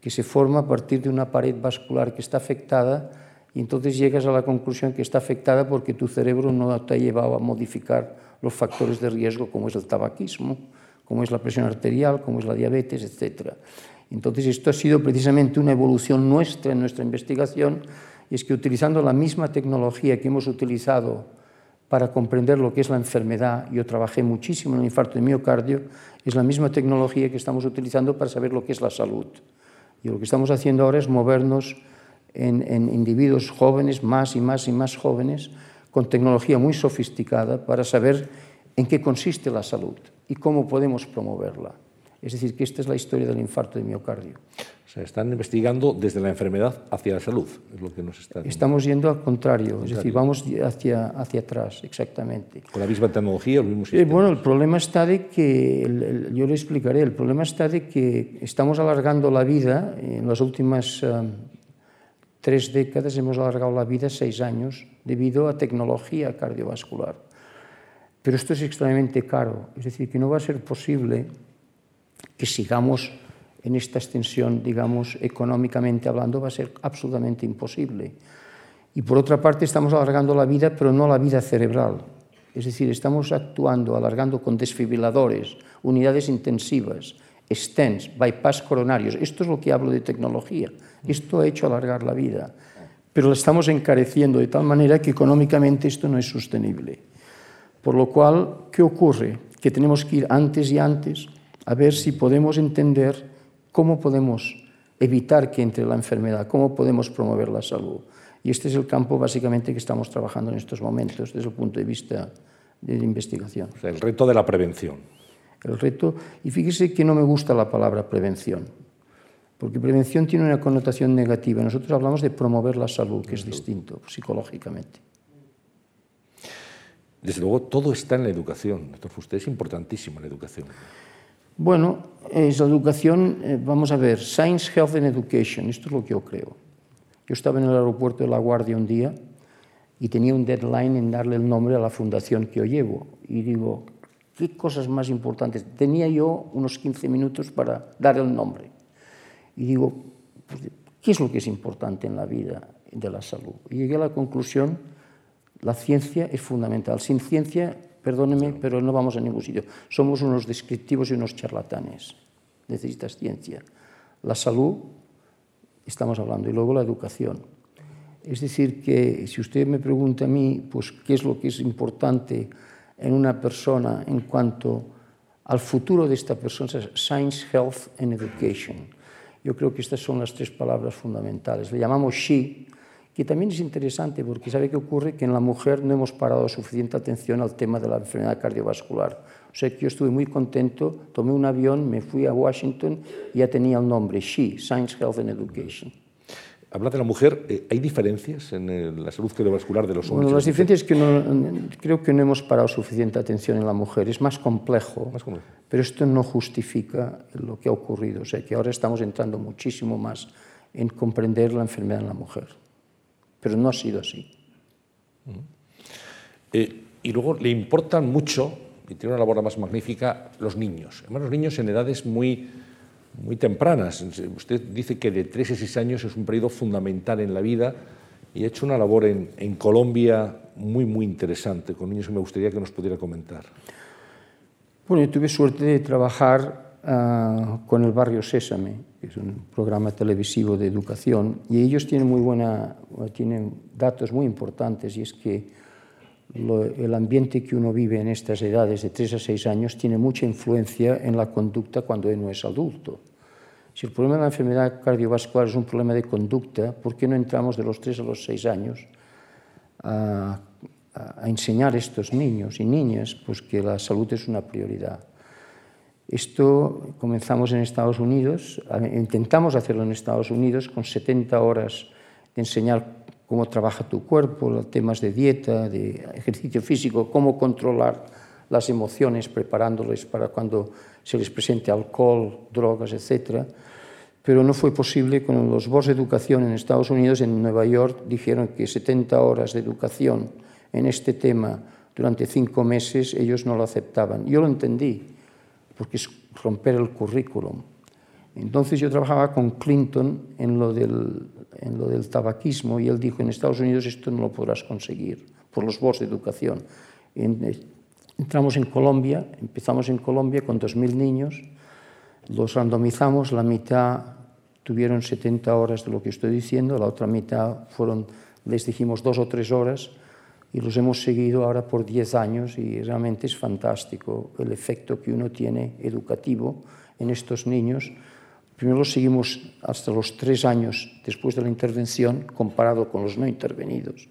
que se forma a partir de una pared vascular que está afectada y entonces llegas a la conclusión que está afectada porque tu cerebro no te ha llevado a modificar los factores de riesgo como es el tabaquismo, como es la presión arterial, como es la diabetes, etc. Entonces esto ha sido precisamente una evolución nuestra en nuestra investigación y es que utilizando la misma tecnología que hemos utilizado para comprender lo que es la enfermedad, yo trabajé muchísimo en el infarto de miocardio, es la misma tecnología que estamos utilizando para saber lo que es la salud. Y lo que estamos haciendo ahora es movernos en, en individuos jóvenes, más y más y más jóvenes, con tecnología muy sofisticada para saber en qué consiste la salud y cómo podemos promoverla. Es decir, que esta es la historia del infarto de miocardio. O sea, están investigando desde la enfermedad hacia la salud, es lo que nos está Estamos yendo al contrario, es decir, vamos hacia, hacia atrás, exactamente. Con la misma tecnología, los mismos eh, bueno, el problema está de que, el, el, yo le explicaré, el problema está de que estamos alargando la vida en las últimas um, tres décadas hemos alargado la vida seis años debido a tecnología cardiovascular. Pero esto es extremadamente caro, es decir, que no va a ser posible que sigamos en esta extensión, digamos, económicamente hablando, va a ser absolutamente imposible. Y por otra parte, estamos alargando la vida, pero no la vida cerebral. Es decir, estamos actuando, alargando con desfibriladores, unidades intensivas, stents, bypass coronarios. Esto es lo que hablo de tecnología. Esto ha hecho alargar la vida, pero la estamos encareciendo de tal manera que económicamente esto no es sostenible. Por lo cual, ¿qué ocurre? Que tenemos que ir antes y antes a ver si podemos entender cómo podemos evitar que entre la enfermedad, cómo podemos promover la salud. Y este es el campo básicamente que estamos trabajando en estos momentos desde el punto de vista de investigación. O sea, el reto de la prevención. El reto, y fíjese que no me gusta la palabra prevención, porque prevención tiene una connotación negativa. Nosotros hablamos de promover la salud, que es distinto psicológicamente. Desde luego, todo está en la educación. Doctor es importantísimo la educación. Bueno, es la educación, eh, vamos a ver, Science, Health and Education, esto es lo que yo creo. Yo estaba en el aeropuerto de La Guardia un día y tenía un deadline en darle el nombre a la fundación que yo llevo. Y digo, ¿qué cosas más importantes? Tenía yo unos 15 minutos para dar el nombre. Y digo, pues, ¿qué es lo que es importante en la vida de la salud? Y llegué a la conclusión, la ciencia es fundamental. Sin ciencia, perdóneme, pero no vamos a ningún sitio. Somos unos descriptivos y unos charlatanes. Necesitas ciencia. La salud, estamos hablando, y luego la educación. Es decir, que si usted me pregunta a mí, pues, ¿qué es lo que es importante en una persona en cuanto al futuro de esta persona? Science, Health and Education. Yo creo que estas son las tres palabras fundamentales. Le llamamos SHE, que también es interesante porque sabe que ocurre que en la mujer no hemos parado suficiente atención al tema de la enfermedad cardiovascular. O sea que yo estuve muy contento, tomé un avión, me fui a Washington y ya tenía el nombre, SHE, Science, Health and Education. Habla de la mujer, eh, ¿hay diferencias en la salud cardiovascular de los hombres? Bueno, las diferencias es que no, creo que no hemos parado suficiente atención en la mujer, es más complejo, más complejo, pero esto no justifica lo que ha ocurrido, o sea que ahora estamos entrando muchísimo más en comprender la enfermedad en la mujer, pero no ha sido así. eh, y luego le importan mucho y tiene una labor más magnífica, los niños. Además, los niños en edades muy, muy tempranas. Usted dice que de 3 a 6 años es un periodo fundamental en la vida y ha hecho una labor en, en Colombia muy, muy interesante con niños que me gustaría que nos pudiera comentar. Bueno, yo tuve suerte de trabajar uh, con el Barrio Sésame, que es un programa televisivo de educación, y ellos tienen muy buena, tienen datos muy importantes, y es que lo, el ambiente que uno vive en estas edades de 3 a 6 años tiene mucha influencia en la conducta cuando uno es adulto. Si el problema de la enfermedad cardiovascular es un problema de conducta, ¿por qué no entramos de los 3 a los 6 años a a enseñar a estos niños y niñas pues que la salud es una prioridad. Esto comenzamos en Estados Unidos, intentamos hacerlo en Estados Unidos con 70 horas de enseñar cómo trabaja tu cuerpo, temas de dieta, de ejercicio físico, cómo controlar las emociones preparándoles para cuando se les presente alcohol, drogas, etc. Pero no fue posible con los boards de educación en Estados Unidos, en Nueva York, dijeron que 70 horas de educación en este tema durante cinco meses, ellos no lo aceptaban. Yo lo entendí, porque es romper el currículum. Entonces yo trabajaba con Clinton en lo del, en lo del tabaquismo y él dijo, en Estados Unidos esto no lo podrás conseguir por los boards de educación. Eh, entramos en Colombia, empezamos en Colombia con 2.000 niños, los randomizamos, la mitad tuvieron 70 horas de lo que estoy diciendo, la otra mitad fueron, les dijimos dos o tres horas, y los hemos seguido ahora por 10 años y realmente es fantástico el efecto que uno tiene educativo en estos niños. Primero los seguimos hasta los 3 años después de la intervención comparado con los no intervenidos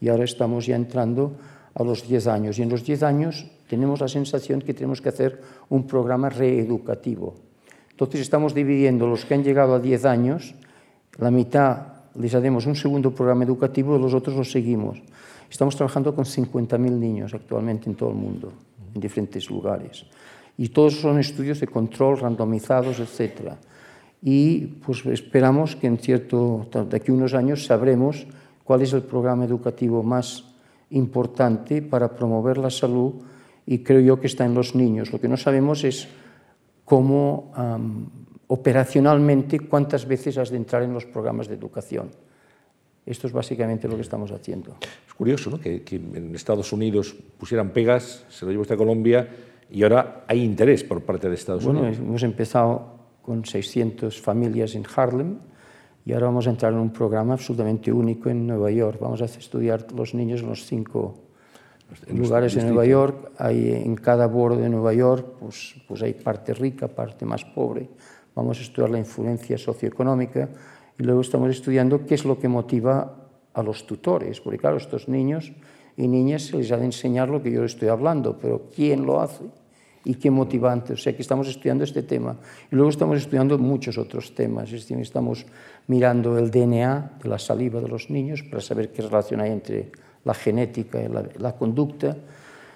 y ahora estamos ya entrando a los 10 años y en los 10 años tenemos la sensación que tenemos que hacer un programa reeducativo. Entonces estamos dividiendo los que han llegado a 10 años, la mitad les haremos un segundo programa educativo y los otros los seguimos. Estamos trabajando con 50.000 niños actualmente en todo el mundo, en diferentes lugares. Y todos son estudios de control randomizados, etc. Y pues esperamos que en cierto, de aquí a unos años sabremos cuál es el programa educativo más importante para promover la salud y creo yo que está en los niños. Lo que no sabemos es cómo operacionalmente cuántas veces has de entrar en los programas de educación. Esto es básicamente lo que estamos haciendo. Es curioso ¿no? que, que, en Estados Unidos pusieran pegas, se lo llevó hasta Colombia y ahora hay interés por parte de Estados bueno, Unidos. Hemos empezado con 600 familias en Harlem y ahora vamos a entrar en un programa absolutamente único en Nueva York. Vamos a estudiar los niños en los cinco en lugares en Nueva York. Hay, en cada borde de Nueva York pues, pues hay parte rica, parte más pobre. Vamos a estudiar la influencia socioeconómica y luego estamos estudiando qué es lo que motiva a los tutores, porque claro, estos niños y niñas se les ha de enseñar lo que yo estoy hablando, pero ¿quién lo hace? ¿Y qué motivante? O sea que estamos estudiando este tema. Y luego estamos estudiando muchos otros temas. Es decir, estamos mirando el DNA de la saliva de los niños para saber qué relación hay entre la genética y la, la conducta.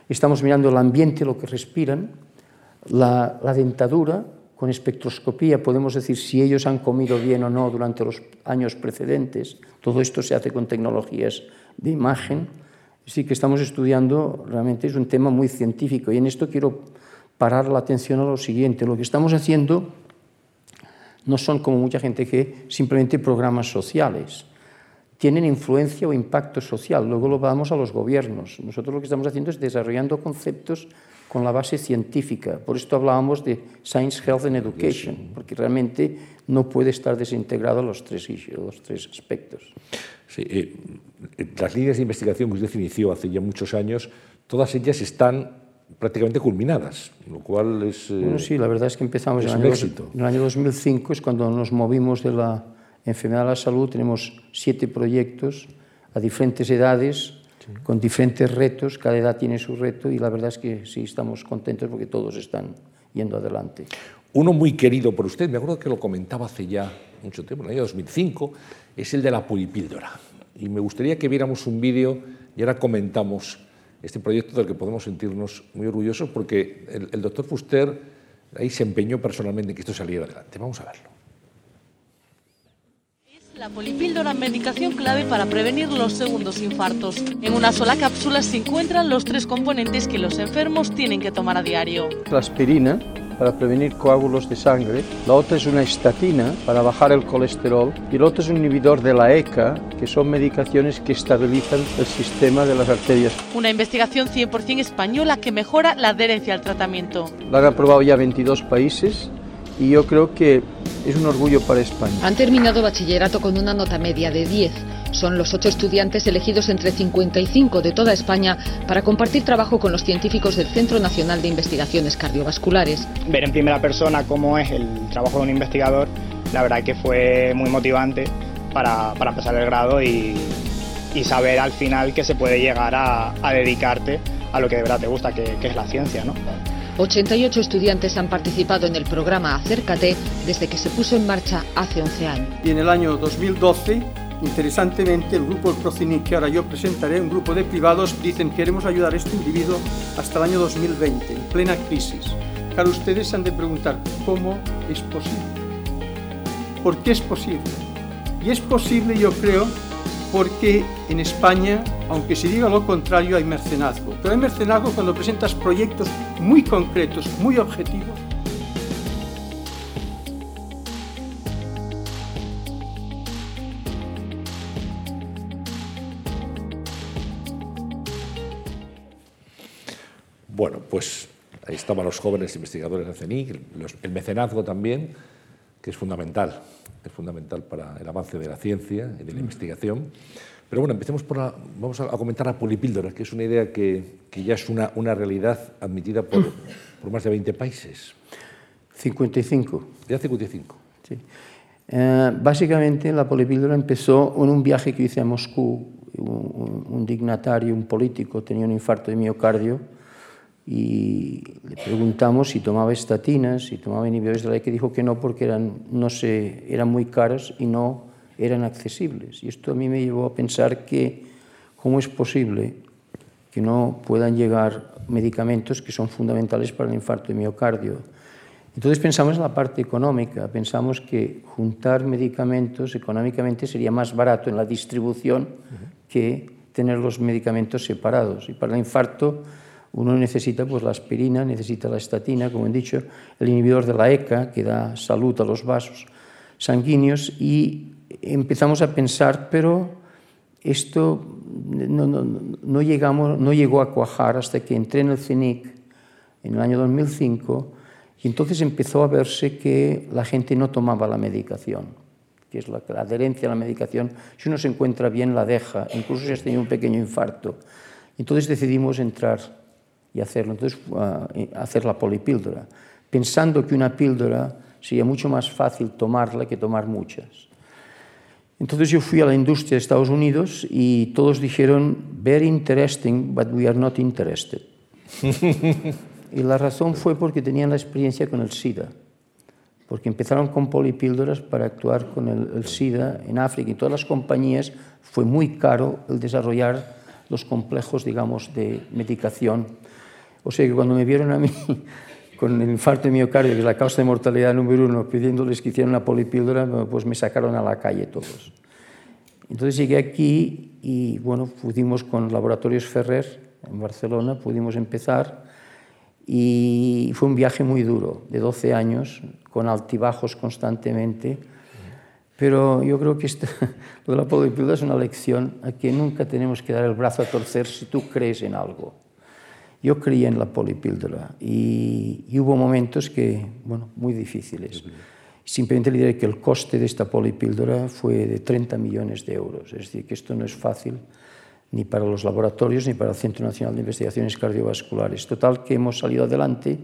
Estamos mirando el ambiente, lo que respiran, la, la dentadura, con espectroscopía podemos decir si ellos han comido bien o no durante los años precedentes. Todo esto se hace con tecnologías de imagen. Sí que estamos estudiando, realmente es un tema muy científico y en esto quiero parar la atención a lo siguiente. Lo que estamos haciendo no son como mucha gente que simplemente programas sociales. Tienen influencia o impacto social, luego lo vamos a los gobiernos. Nosotros lo que estamos haciendo es desarrollando conceptos con la base científica. Por esto hablábamos de Science, Health and Education, porque realmente no puede estar desintegrado los tres, los tres aspectos. Sí, eh, las líneas de investigación que usted inició hace ya muchos años, todas ellas están prácticamente culminadas, lo cual es... Eh, bueno, sí, la verdad es que empezamos es en, el año, éxito. en el año 2005, es cuando nos movimos de la enfermedad a la salud, tenemos siete proyectos a diferentes edades, con diferentes retos, cada edad tiene su reto y la verdad es que sí estamos contentos porque todos están yendo adelante. Uno muy querido por usted, me acuerdo que lo comentaba hace ya mucho tiempo, en el año 2005, es el de la puripíldora. Y me gustaría que viéramos un vídeo y ahora comentamos este proyecto del que podemos sentirnos muy orgullosos porque el, el doctor Fuster ahí se empeñó personalmente en que esto saliera adelante. Vamos a verlo. La polipíldora, medicación clave para prevenir los segundos infartos. En una sola cápsula se encuentran los tres componentes que los enfermos tienen que tomar a diario. La aspirina, para prevenir coágulos de sangre, la otra es una estatina para bajar el colesterol y el otro es un inhibidor de la ECA, que son medicaciones que estabilizan el sistema de las arterias. Una investigación 100% española que mejora la adherencia al tratamiento. La han aprobado ya 22 países y yo creo que es un orgullo para España. Han terminado bachillerato con una nota media de 10. Son los ocho estudiantes elegidos entre 55 de toda España para compartir trabajo con los científicos del Centro Nacional de Investigaciones Cardiovasculares. Ver en primera persona cómo es el trabajo de un investigador, la verdad que fue muy motivante para, para empezar el grado y, y, saber al final que se puede llegar a, a dedicarte a lo que de verdad te gusta, que, que es la ciencia. ¿no? 88 estudiantes han participado en el programa Acércate desde que se puso en marcha hace 11 años. Y en el año 2012, interesantemente, el grupo El Procinic, que ahora yo presentaré, un grupo de privados, dicen queremos ayudar a este individuo hasta el año 2020, en plena crisis. Claro, ustedes han de preguntar, ¿cómo es posible? ¿Por qué es posible? Y es posible, yo creo, porque en España, aunque se diga lo contrario, hay mercenazgo. Pero hay mercenazgo cuando presentas proyectos muy concretos, muy objetivos. Bueno, pues ahí estaban los jóvenes investigadores de CENIC, el mecenazgo también, que es fundamental, es fundamental para el avance de la ciencia y de la investigación. Pero bueno, empecemos por la, vamos a, comentar la polipíldora, que es una idea que, que ya es una, una, realidad admitida por, *coughs* por, más de 20 países. 55. Ya 55. Sí. Eh, básicamente la polipíldora empezó en un viaje que hice a Moscú. Un, un, dignatario, un político, tenía un infarto de miocardio y le preguntamos si tomaba estatinas, si tomaba inhibidores de la E, que dijo que no porque eran, no se, eran muy caras y no eran accesibles. Y esto a mí me llevó a pensar que cómo es posible que no puedan llegar medicamentos que son fundamentales para el infarto de miocardio. Entonces pensamos en la parte económica, pensamos que juntar medicamentos económicamente sería más barato en la distribución que tener los medicamentos separados. Y para el infarto uno necesita pues, la aspirina, necesita la estatina, como he dicho, el inhibidor de la ECA, que da salud a los vasos sanguíneos, y empezamos a pensar, pero esto no, no, no, llegamos, no llegó a cuajar hasta que entré en el CENIC en el año 2005 y entonces empezó a verse que la gente no tomaba la medicación, que es la, la adherencia a la medicación. Si uno se encuentra bien, la deja, incluso si has tenido un pequeño infarto. Entonces decidimos entrar y hacerlo, entonces uh, hacer la polipíldora, pensando que una píldora sería mucho más fácil tomarla que tomar muchas. Entonces yo fui a la industria de Estados Unidos y todos dijeron, very interesting, but we are not interested. *laughs* y la razón fue porque tenían la experiencia con el SIDA, porque empezaron con polipíldoras para actuar con el, el SIDA en África y todas las compañías fue muy caro el desarrollar los complejos, digamos, de medicación. O sea que cuando me vieron a mí *laughs* con el infarto de miocardio, que es la causa de mortalidad número uno, pidiéndoles que hicieran una polipíldora, pues me sacaron a la calle todos. Entonces llegué aquí y, bueno, pudimos con Laboratorios Ferrer en Barcelona, pudimos empezar y fue un viaje muy duro, de 12 años, con altibajos constantemente, pero yo creo que esto, *laughs* lo de la polipíldora es una lección a que nunca tenemos que dar el brazo a torcer si tú crees en algo. Yo creía en la polipíldora y, y hubo momentos que, bueno, muy difíciles. Simplemente le diré que el coste de esta polipíldora fue de 30 millones de euros. Es decir, que esto no es fácil ni para los laboratorios ni para el Centro Nacional de Investigaciones Cardiovasculares. Total, que hemos salido adelante,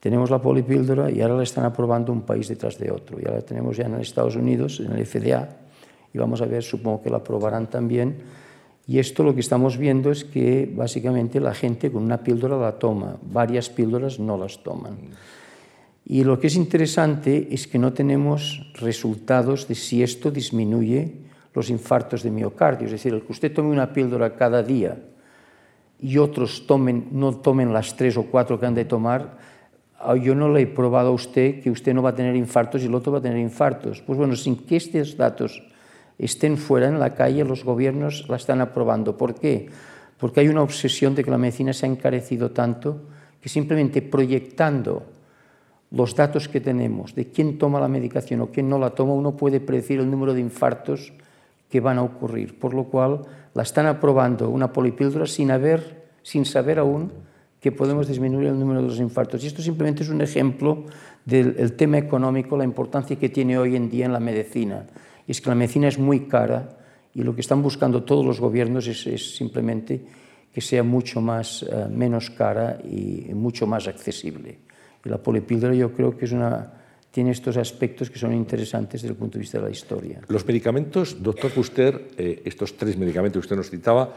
tenemos la polipíldora y ahora la están aprobando un país detrás de otro. Ya la tenemos ya en Estados Unidos, en el FDA, y vamos a ver, supongo que la aprobarán también y esto lo que estamos viendo es que básicamente la gente con una píldora la toma, varias píldoras no las toman. Y lo que es interesante es que no tenemos resultados de si esto disminuye los infartos de miocardio. Es decir, el que usted tome una píldora cada día y otros tomen, no tomen las tres o cuatro que han de tomar, ah, yo no le he probado a usted que usted no va a tener infartos y el otro va a tener infartos. Pues bueno, sin que estos datos estén fuera en la calle, los gobiernos la están aprobando. ¿Por qué? Porque hay una obsesión de que la medicina se ha encarecido tanto que simplemente proyectando los datos que tenemos de quién toma la medicación o quién no la toma, uno puede predecir el número de infartos que van a ocurrir. Por lo cual la están aprobando una polipíldora sin, haber, sin saber aún que podemos disminuir el número de los infartos. Y esto simplemente es un ejemplo del tema económico, la importancia que tiene hoy en día en la medicina. Es que la medicina es muy cara y lo que están buscando todos los gobiernos es, es simplemente que sea mucho más, uh, menos cara y mucho más accesible. Y la polipíldora yo creo que es una, tiene estos aspectos que son interesantes desde el punto de vista de la historia. Los medicamentos, doctor Fuster, eh, estos tres medicamentos que usted nos citaba,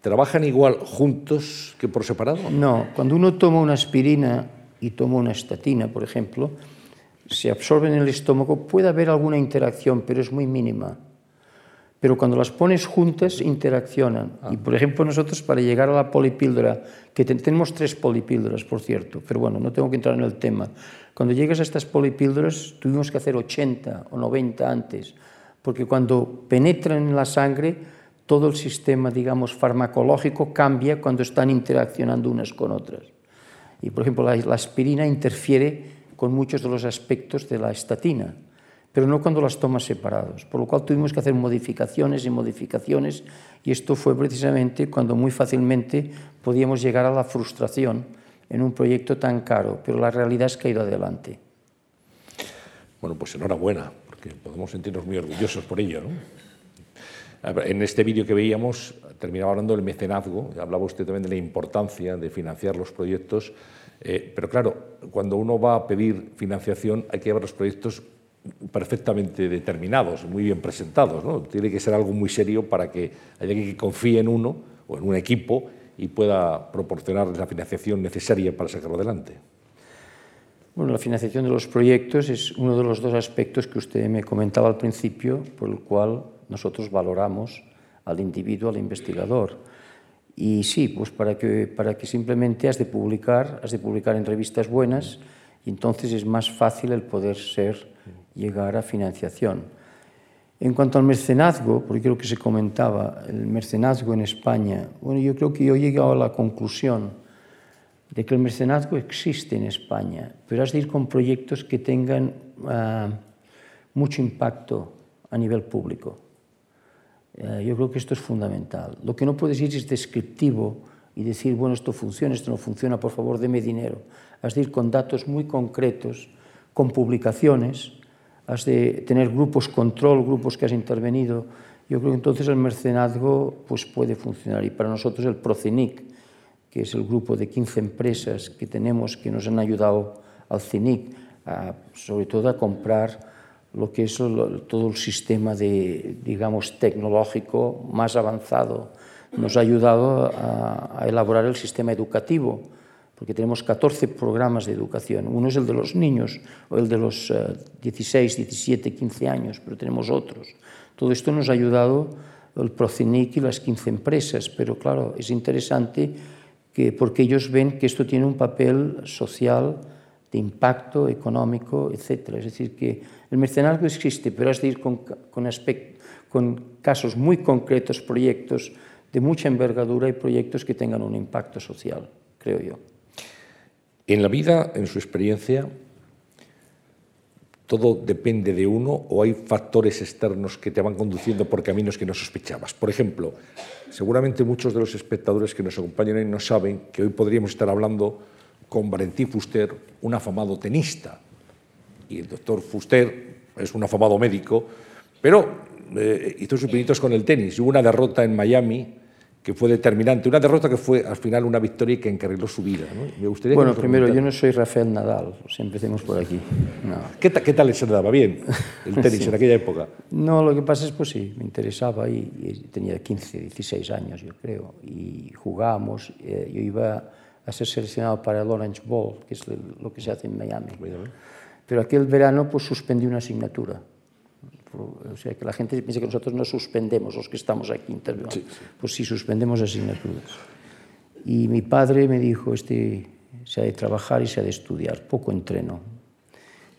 ¿trabajan igual juntos que por separado? No, cuando uno toma una aspirina y toma una estatina, por ejemplo, se absorben en el estómago, puede haber alguna interacción, pero es muy mínima. Pero cuando las pones juntas, interaccionan. Ah. Y, por ejemplo, nosotros para llegar a la polipíldora, que tenemos tres polipíldoras, por cierto, pero bueno, no tengo que entrar en el tema. Cuando llegas a estas polipíldoras, tuvimos que hacer 80 o 90 antes, porque cuando penetran en la sangre, todo el sistema, digamos, farmacológico cambia cuando están interaccionando unas con otras. Y, por ejemplo, la, la aspirina interfiere con muchos de los aspectos de la estatina, pero no cuando las tomas separados, por lo cual tuvimos que hacer modificaciones y modificaciones y esto fue precisamente cuando muy fácilmente podíamos llegar a la frustración en un proyecto tan caro, pero la realidad es que ha ido adelante. Bueno, pues enhorabuena, porque podemos sentirnos muy orgullosos por ello. En este vídeo que veíamos terminaba hablando del mecenazgo, hablaba usted también de la importancia de financiar los proyectos eh, pero claro, cuando uno va a pedir financiación hay que llevar los proyectos perfectamente determinados, muy bien presentados. ¿no? Tiene que ser algo muy serio para que haya que confíe en uno o en un equipo y pueda proporcionar la financiación necesaria para sacarlo adelante. Bueno, la financiación de los proyectos es uno de los dos aspectos que usted me comentaba al principio, por el cual nosotros valoramos al individuo, al investigador. Y sí, pues para que, para que simplemente has de publicar, has de publicar en revistas buenas y entonces es más fácil el poder ser, llegar a financiación. En cuanto al mecenazgo, porque creo que se comentaba, el mecenazgo en España, bueno, yo creo que yo he llegado a la conclusión de que el mecenazgo existe en España, pero has de ir con proyectos que tengan uh, mucho impacto a nivel público. Eh, yo creo que esto es fundamental. Lo que no puedes ir es descriptivo y decir, bueno, esto funciona, esto no funciona, por favor, deme dinero. Has de ir con datos muy concretos, con publicaciones, has de tener grupos control, grupos que has intervenido. Yo creo que entonces el mercenazgo pues, puede funcionar. Y para nosotros el Procinic, que es el grupo de 15 empresas que tenemos que nos han ayudado al CINIC, a, sobre todo a comprar lo que es todo el sistema de, digamos, tecnológico más avanzado. Nos ha ayudado a, elaborar el sistema educativo, porque tenemos 14 programas de educación. Uno es el de los niños, o el de los uh, 16, 17, 15 años, pero tenemos otros. Todo esto nos ha ayudado el Procinic y las 15 empresas, pero claro, es interesante que, porque ellos ven que esto tiene un papel social, de impacto económico, etc. Es decir, que el mecenazgo existe, pero has de ir con, con, aspect, con casos muy concretos, proyectos de mucha envergadura y proyectos que tengan un impacto social, creo yo. En la vida, en su experiencia, todo depende de uno o hay factores externos que te van conduciendo por caminos que no sospechabas. Por ejemplo, seguramente muchos de los espectadores que nos acompañan hoy no saben que hoy podríamos estar hablando con Valentín Fuster, un afamado tenista, y el doctor Fuster es un afamado médico, pero eh, hizo sus pinitos con el tenis. Hubo una derrota en Miami que fue determinante, una derrota que fue al final una victoria que encarriló su vida. ¿no? Me gustaría bueno, primero, yo no soy Rafael Nadal, sea, empecemos por aquí. No. ¿Qué, ta, ¿Qué, tal se le daba bien el tenis *laughs* sí. en aquella época? No, lo que pasa es pues sí, me interesaba y, y tenía 15, 16 años, yo creo, y jugábamos, eh, yo iba a ser seleccionado para el Orange Bowl, que es lo que se hace en Miami. Pero aquel verano pues suspendí una asignatura. O sea, que la gente piensa que nosotros no suspendemos, los que estamos aquí interviniendo. Sí, sí. Pues sí, suspendemos asignaturas. Y mi padre me dijo, este se ha de trabajar y se ha de estudiar, poco entreno.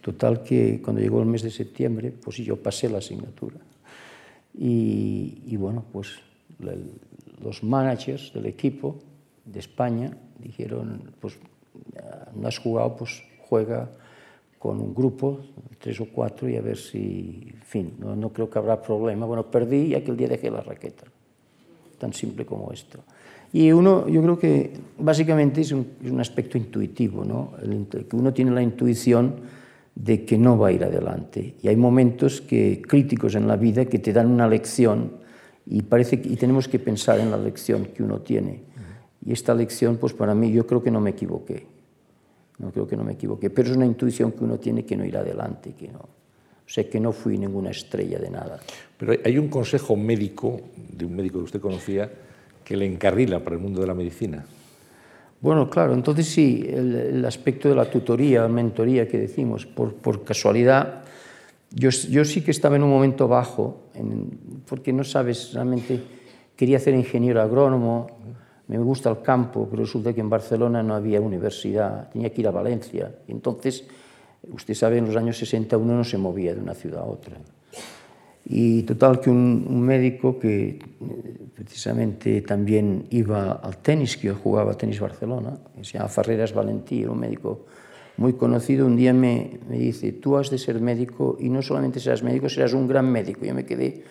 Total que cuando llegó el mes de septiembre, pues yo pasé la asignatura. Y, bueno, pues los managers del equipo de España dijeron, pues no has jugado, pues juega con un grupo, tres o cuatro, y a ver si, en fin, no, no creo que habrá problema. Bueno, perdí y aquel día dejé la raqueta. Tan simple como esto. Y uno, yo creo que básicamente es un, aspecto intuitivo, ¿no? Que uno tiene la intuición de que no va a ir adelante. Y hay momentos que, críticos en la vida que te dan una lección y, parece, y tenemos que pensar en la lección que uno tiene. Y esta lección, pues para mí, yo creo que no me equivoqué. No creo que no me equivoqué, pero es una intuición que uno tiene que no ir adelante, que no. O sea, que no fui ninguna estrella de nada. Pero hay un consejo médico, de un médico que usted conocía, que le encarrila para el mundo de la medicina. Bueno, claro, entonces sí, el, el aspecto de la tutoría, mentoría que decimos, por, por casualidad, yo, yo, sí que estaba en un momento bajo, en, porque no sabes realmente, quería ser ingeniero agrónomo, me gusta el campo, pero resulta que en Barcelona no había universidad, tenía que ir a Valencia. Entonces, usted sabe, en los años 60 uno no se movía de una ciudad a otra. Y total que un, médico que precisamente también iba al tenis, que yo jugaba tenis Barcelona, que se llama Ferreras Valentí, era un médico muy conocido, un día me, me dice, tú has de ser médico y no solamente serás médico, serás un gran médico. Yo me quedé,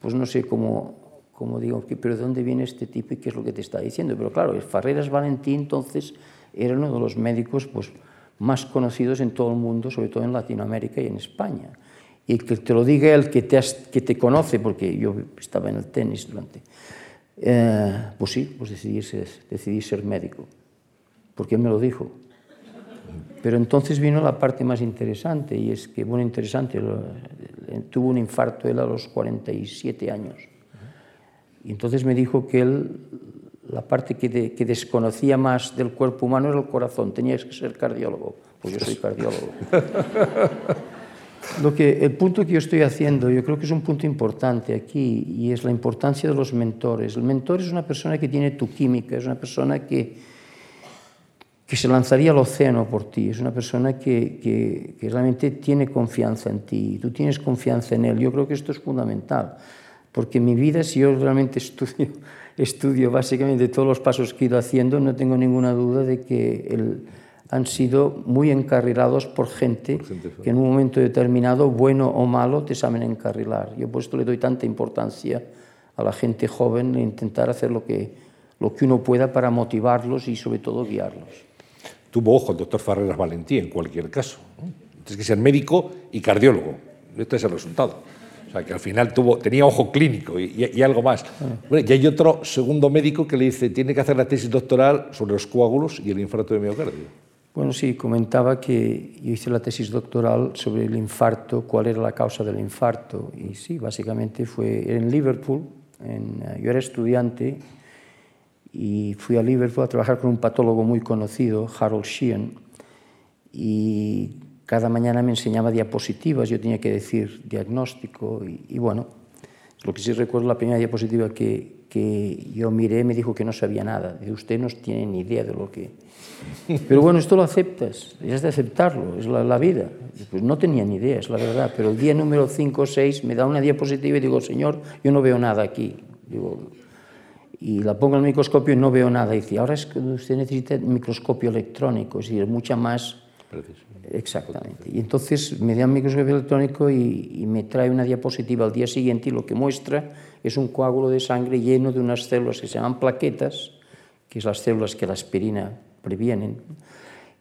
pues no sé cómo, como digo, pero ¿de dónde viene este tipo y qué es lo que te está diciendo? Pero claro, Ferreras Valentí entonces era uno de los médicos pues, más conocidos en todo el mundo, sobre todo en Latinoamérica y en España. Y que te lo diga el que te, has, que te conoce, porque yo estaba en el tenis durante... Eh, pues sí, pues decidí ser, decidí ser médico, porque él me lo dijo. Pero entonces vino la parte más interesante, y es que, bueno, interesante, tuvo un infarto él a los 47 años y entonces me dijo que él, la parte que, de, que desconocía más del cuerpo humano era el corazón, tenías que ser cardiólogo, pues yo soy cardiólogo. Lo que, el punto que yo estoy haciendo, yo creo que es un punto importante aquí, y es la importancia de los mentores. El mentor es una persona que tiene tu química, es una persona que, que se lanzaría al océano por ti, es una persona que, que, que realmente tiene confianza en ti, y tú tienes confianza en él. Yo creo que esto es fundamental porque mi vida, si yo realmente estudio, *laughs* estudio básicamente todos los pasos que he ido haciendo, no tengo ninguna duda de que el, han sido muy encarrilados por gente, por gente que en un momento determinado, bueno o malo, te saben encarrilar. Yo por esto le doy tanta importancia a la gente joven e intentar hacer lo que, lo que uno pueda para motivarlos y sobre todo guiarlos. Tuvo ojo el doctor Ferreras Valentí en cualquier caso. Tienes que ser médico y cardiólogo. Este es el resultado. Sea, que al final tuvo, tenía ojo clínico y, y, y algo más. Bueno, y hay otro segundo médico que le dice, tiene que hacer la tesis doctoral sobre los coágulos y el infarto de miocardio. Bueno, sí, comentaba que yo hice la tesis doctoral sobre el infarto, cuál era la causa del infarto. Y sí, básicamente fue en Liverpool. En, yo era estudiante y fui a Liverpool a trabajar con un patólogo muy conocido, Harold Sheehan. Y cada mañana me enseñaba diapositivas, yo tenía que decir diagnóstico y, y bueno, lo que sí recuerdo, la primera diapositiva que, que yo miré me dijo que no sabía nada, de usted no tiene ni idea de lo que... *laughs* Pero bueno, esto lo aceptas, es de aceptarlo, es la, la vida. Pues no tenía ni idea, es la verdad, pero el día número 5 o 6 me da una diapositiva y digo, señor, yo no veo nada aquí. Digo, y la pongo en el microscopio y no veo nada. Y dice, ahora es que usted necesita microscopio electrónico, es decir, mucha más... Preciso Exactamente. Y entonces me da un microscopio electrónico y, y, me trae una diapositiva al día siguiente y lo que muestra es un coágulo de sangre lleno de unas células que se llaman plaquetas, que es las células que la aspirina previenen.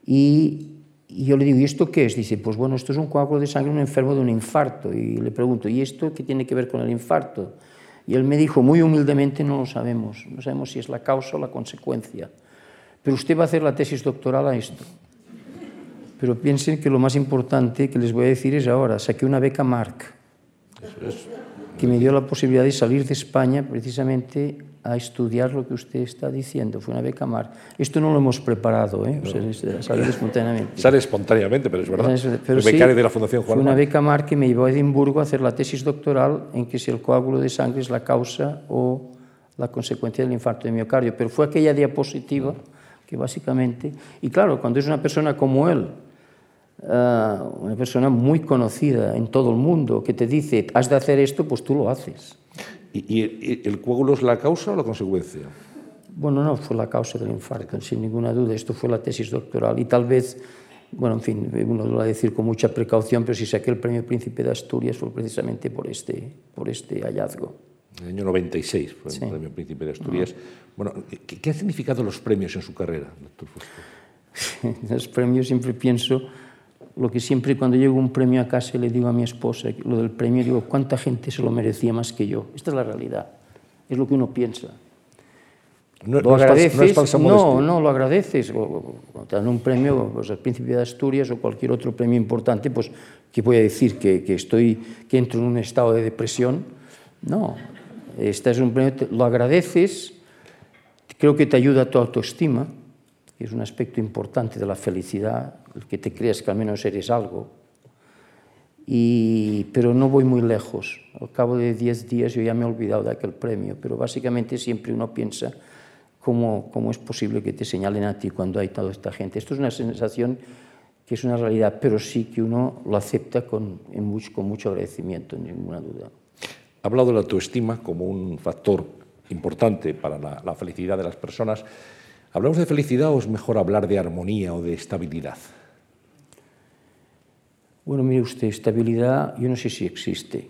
Y, y yo le digo, ¿y esto qué es? Dice, pues bueno, esto es un coágulo de sangre un enfermo de un infarto. Y le pregunto, ¿y esto qué tiene que ver con el infarto? Y él me dijo, muy humildemente, no lo sabemos. No sabemos si es la causa o la consecuencia. Pero usted va a hacer la tesis doctoral a esto. Pero piensen que lo más importante que les voy a decir es ahora, saqué una beca Marc, que me dio la posibilidad de salir de España precisamente a estudiar lo que usted está diciendo. Fue una beca Marc. Esto no lo hemos preparado, ¿eh? O sea, sale *laughs* espontáneamente. Sale espontáneamente, pero es verdad. Pero sí, becario de la Fundación Juan Fue una beca Marc que me llevó a Edimburgo a hacer la tesis doctoral en que si el coágulo de sangre es la causa o la consecuencia del infarto de miocardio. Pero fue aquella diapositiva que básicamente... Y claro, cuando es una persona como él, uh, una persona muy conocida en todo el mundo que te dice, has de hacer esto, pues tú lo haces. ¿Y, y el coágulo es la causa o la consecuencia? Bueno, no fue la causa del infarto, sin ninguna duda. Esto fue la tesis doctoral y tal vez, bueno, en fin, uno lo va a decir con mucha precaución, pero si saqué el premio Príncipe de Asturias fue precisamente por este, por este hallazgo. En el año 96 fue sí. el premio Príncipe de Asturias. Uh -huh. Bueno, ¿qué, ¿qué han significado los premios en su carrera, doctor *laughs* los premios siempre pienso lo que siempre cuando llego un premio a casa le digo a mi esposa, lo del premio, digo, ¿cuánta gente se lo merecía más que yo? Esta es la realidad, es lo que uno piensa. No, lo no agradeces, es no, no, lo agradeces. Cuando te dan un premio, pues el Príncipe de Asturias o cualquier otro premio importante, pues, ¿qué voy a decir? ¿Que, que, estoy, que entro en un estado de depresión? No, este es un premio, lo agradeces, creo que te ayuda a tu autoestima, que es un aspecto importante de la felicidad, el que te creas que al menos eres algo. Y, pero no voy muy lejos. Al cabo de 10 días yo ya me he olvidado de aquel premio, pero básicamente siempre uno piensa cómo, cómo es posible que te señalen a ti cuando hay toda esta gente. Esto es una sensación que es una realidad, pero sí que uno lo acepta con, mucho, con mucho agradecimiento, ninguna duda. Ha hablado de la autoestima como un factor importante para la felicidad de las personas. ¿Hablamos de felicidad o es mejor hablar de armonía o de estabilidad? Bueno, mire usted, estabilidad, yo no sé si existe.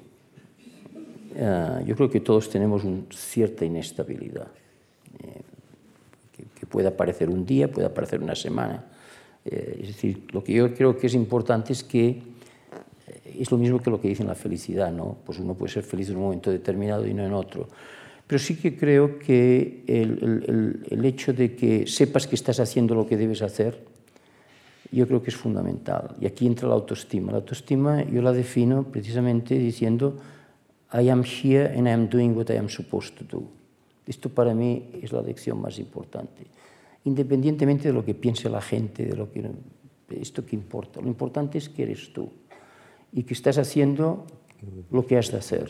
Uh, yo creo que todos tenemos un, cierta inestabilidad, eh, que, que, puede aparecer un día, puede aparecer una semana. Eh, es decir, lo que yo creo que es importante es que eh, es lo mismo que lo que dicen la felicidad, ¿no? Pues uno puede ser feliz en un momento determinado y no en otro. Pero sí que creo que el, el, el hecho de que sepas que estás haciendo lo que debes hacer, yo creo que es fundamental. Y aquí entra la autoestima. La autoestima yo la defino precisamente diciendo I am here and I am doing what I am supposed to do. Esto para mí es la lección más importante. Independientemente de lo que piense la gente, de lo que esto que importa. Lo importante es que eres tú y que estás haciendo lo que has de hacer.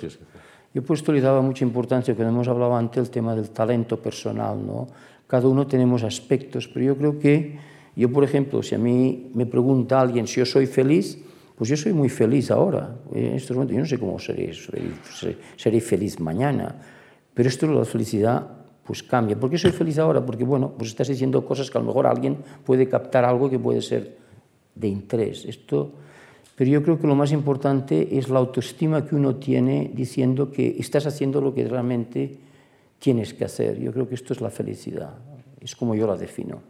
Yo he puesto le daba mucha importancia, cuando hemos hablado antes, el tema del talento personal. ¿no? Cada uno tenemos aspectos, pero yo creo que yo, por ejemplo, si a mí me pregunta alguien si yo soy feliz, pues yo soy muy feliz ahora. En estos momentos yo no sé cómo seré, seré, seré feliz mañana, pero esto de la felicidad pues cambia. ¿Por qué soy feliz ahora? Porque, bueno, pues estás diciendo cosas que a lo mejor alguien puede captar algo que puede ser de interés. Esto, pero yo creo que lo más importante es la autoestima que uno tiene diciendo que estás haciendo lo que realmente tienes que hacer. Yo creo que esto es la felicidad. Es como yo la defino.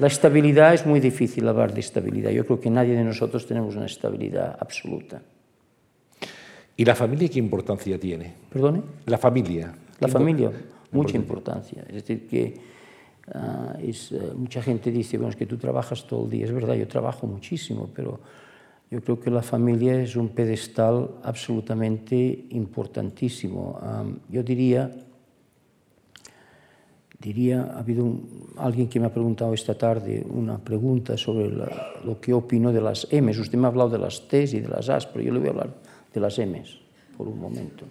La estabilidad es muy difícil hablar de estabilidad. Yo creo que nadie de nosotros tenemos una estabilidad absoluta. ¿Y la familia qué importancia tiene? ¿Perdone? La familia. La familia, mucha importancia. Es decir, que uh, es, uh, mucha gente dice, bueno, es que tú trabajas todo el día. Es verdad, yo trabajo muchísimo, pero yo creo que la familia es un pedestal absolutamente importantísimo. Um, yo diría diría, ha habido un, alguien que me ha preguntado esta tarde una pregunta sobre la, lo que opino de las M's. Usted me ha hablado de las T's y de las A's, pero yo le voy a hablar de las M's por un momento.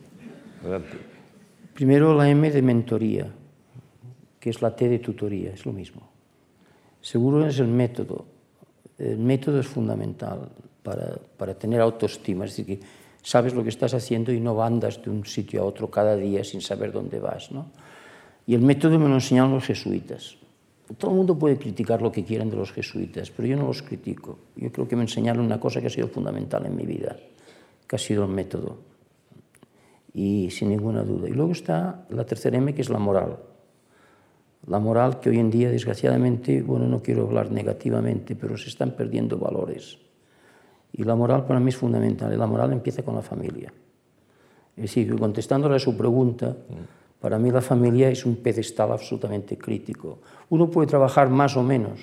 Adelante. Primero la M de mentoría, que es la T de tutoría, es lo mismo. Seguro es el método. El método es fundamental para, tener autoestima, es decir, que sabes lo que estás haciendo y no andas de un sitio a otro cada día sin saber dónde vas, ¿no? Y el método me lo enseñaron los jesuitas. Todo el mundo puede criticar lo que quieran de los jesuitas, pero yo no los critico. Yo creo que me enseñaron una cosa que ha sido fundamental en mi vida, que ha sido el método. Y sin ninguna duda. Y luego está la tercera M, que es la moral. La moral que hoy en día, desgraciadamente, bueno, no quiero hablar negativamente, pero se están perdiendo valores. Y la moral para mí es fundamental. Y la moral empieza con la familia. Es decir, contestándole a su pregunta, para mí la familia es un pedestal absolutamente crítico. Uno puede trabajar más o menos,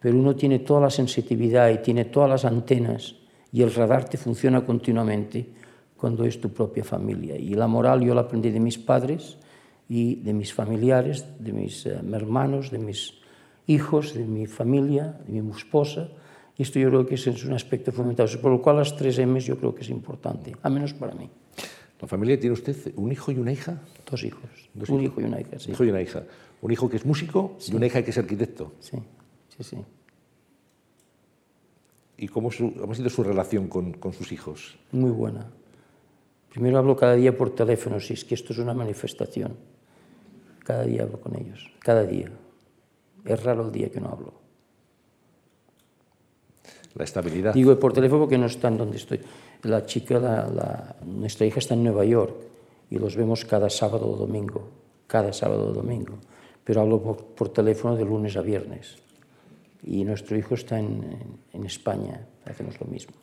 pero uno tiene toda la sensitividad y tiene todas las antenas y el radar te funciona continuamente cuando es tu propia familia. Y la moral yo la aprendí de mis padres y de mis familiares, de mis uh, hermanos, de mis hijos, de mi familia, de mi esposa. Y esto yo creo que es un aspecto fundamental, por lo cual las tres M's yo creo que es importante, al menos para mí. ¿La familia tiene usted un hijo y una hija? Dos hijos. Dos un hijos. hijo y una hija, sí. Un hijo y una hija. Un hijo que es músico sí. y una hija que es arquitecto. Sí, sí, sí. ¿Y cómo, su, ha sido su relación con, con sus hijos? Muy buena. Primero hablo cada día por teléfono, si es que esto es una manifestación. Cada día hablo con ellos, cada día. Es raro el día que no hablo. La estabilidad. Digo por teléfono porque no están donde estoy. La chica, la, la, nuestra hija está en Nueva York y los vemos cada sábado o domingo, cada sábado o domingo. Pero hablo por, por teléfono de lunes a viernes. Y nuestro hijo está en, en, España, hacemos lo mismo.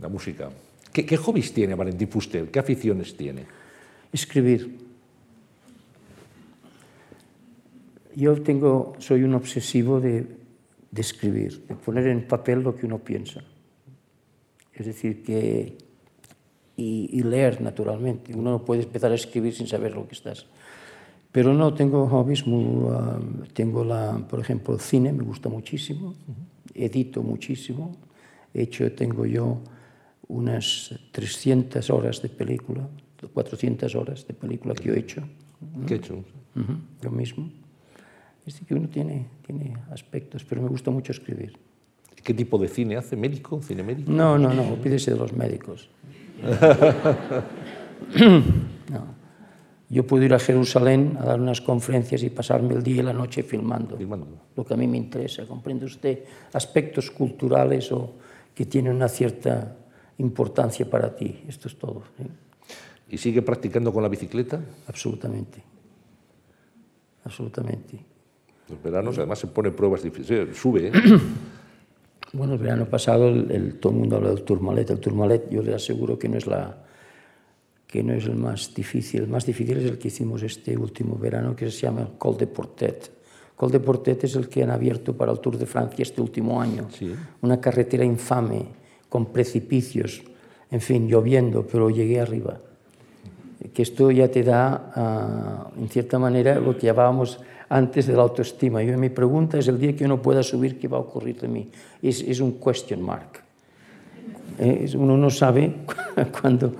La música. ¿Qué, qué hobbies tiene Valentín Fuster? ¿Qué aficiones tiene? Escribir. Yo tengo, soy un obsesivo de, de escribir, de poner en papel lo que uno piensa. Es decir, que... Y, y, leer, naturalmente. Uno no puede empezar a escribir sin saber lo que estás. Pero no, tengo hobbies, muy, uh, tengo, la, por ejemplo, el cine, me gusta muchísimo, edito muchísimo. De hecho, tengo yo unas 300 horas de película, 400 horas de película que yo he hecho. ¿Qué he hecho? Uh -huh, yo mismo. Es decir, que uno tiene, tiene aspectos, pero me gusta mucho escribir. ¿Qué tipo de cine hace? ¿Médico? ¿Cine médico? No, no, no, pídese de los médicos. *laughs* no. Yo puedo ir a Jerusalén a dar unas conferencias y pasarme el día y la noche filmando. Filmando. Lo que a mí me interesa. ¿Comprende usted? Aspectos culturales o que tienen una cierta importancia para ti. Esto es todo. ¿sí? ¿Y sigue practicando con la bicicleta? Absolutamente. Absolutamente. Los veranos además se pone pruebas difíciles, sube. ¿eh? *clears throat* Bueno, el verano pasado el, el, todo el mundo habla del Tourmalet. El Tourmalet yo le aseguro que no es la que no es el más difícil. El más difícil es el que hicimos este último verano, que se llama Col de Portet. Col de Portet es el que han abierto para el Tour de Francia este último año. Sí. Una carretera infame, con precipicios, en fin, lloviendo, pero llegué arriba. Que esto ya te da, uh, en cierta manera, lo que llamábamos antes de la autoestima. Yo, mi pregunta es el día que yo no pueda subir, ¿qué va a ocurrir de mí? Es, es un question mark. Eh, uno no sabe *laughs* cuándo...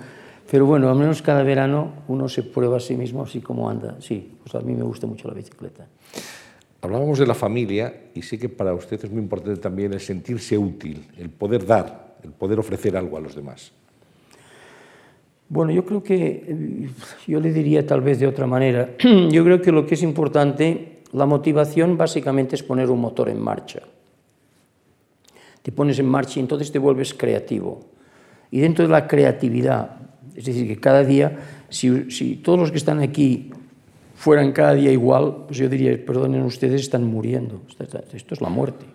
Pero bueno, al menos cada verano uno se prueba a sí mismo así como anda. Sí, pues a mí me gusta mucho la bicicleta. Hablábamos de la familia y sé que para usted es muy importante también el sentirse útil, el poder dar, el poder ofrecer algo a los demás. Bueno, yo creo que, yo le diría tal vez de otra manera, *clears throat* yo creo que lo que es importante, la motivación básicamente es poner un motor en marcha. Te pones en marcha y entonces te vuelves creativo. Y dentro de la creatividad, es decir, que cada día, si, todos los que están aquí fueran cada día igual, pues yo diría, perdonen ustedes, están muriendo. Esto es la muerte.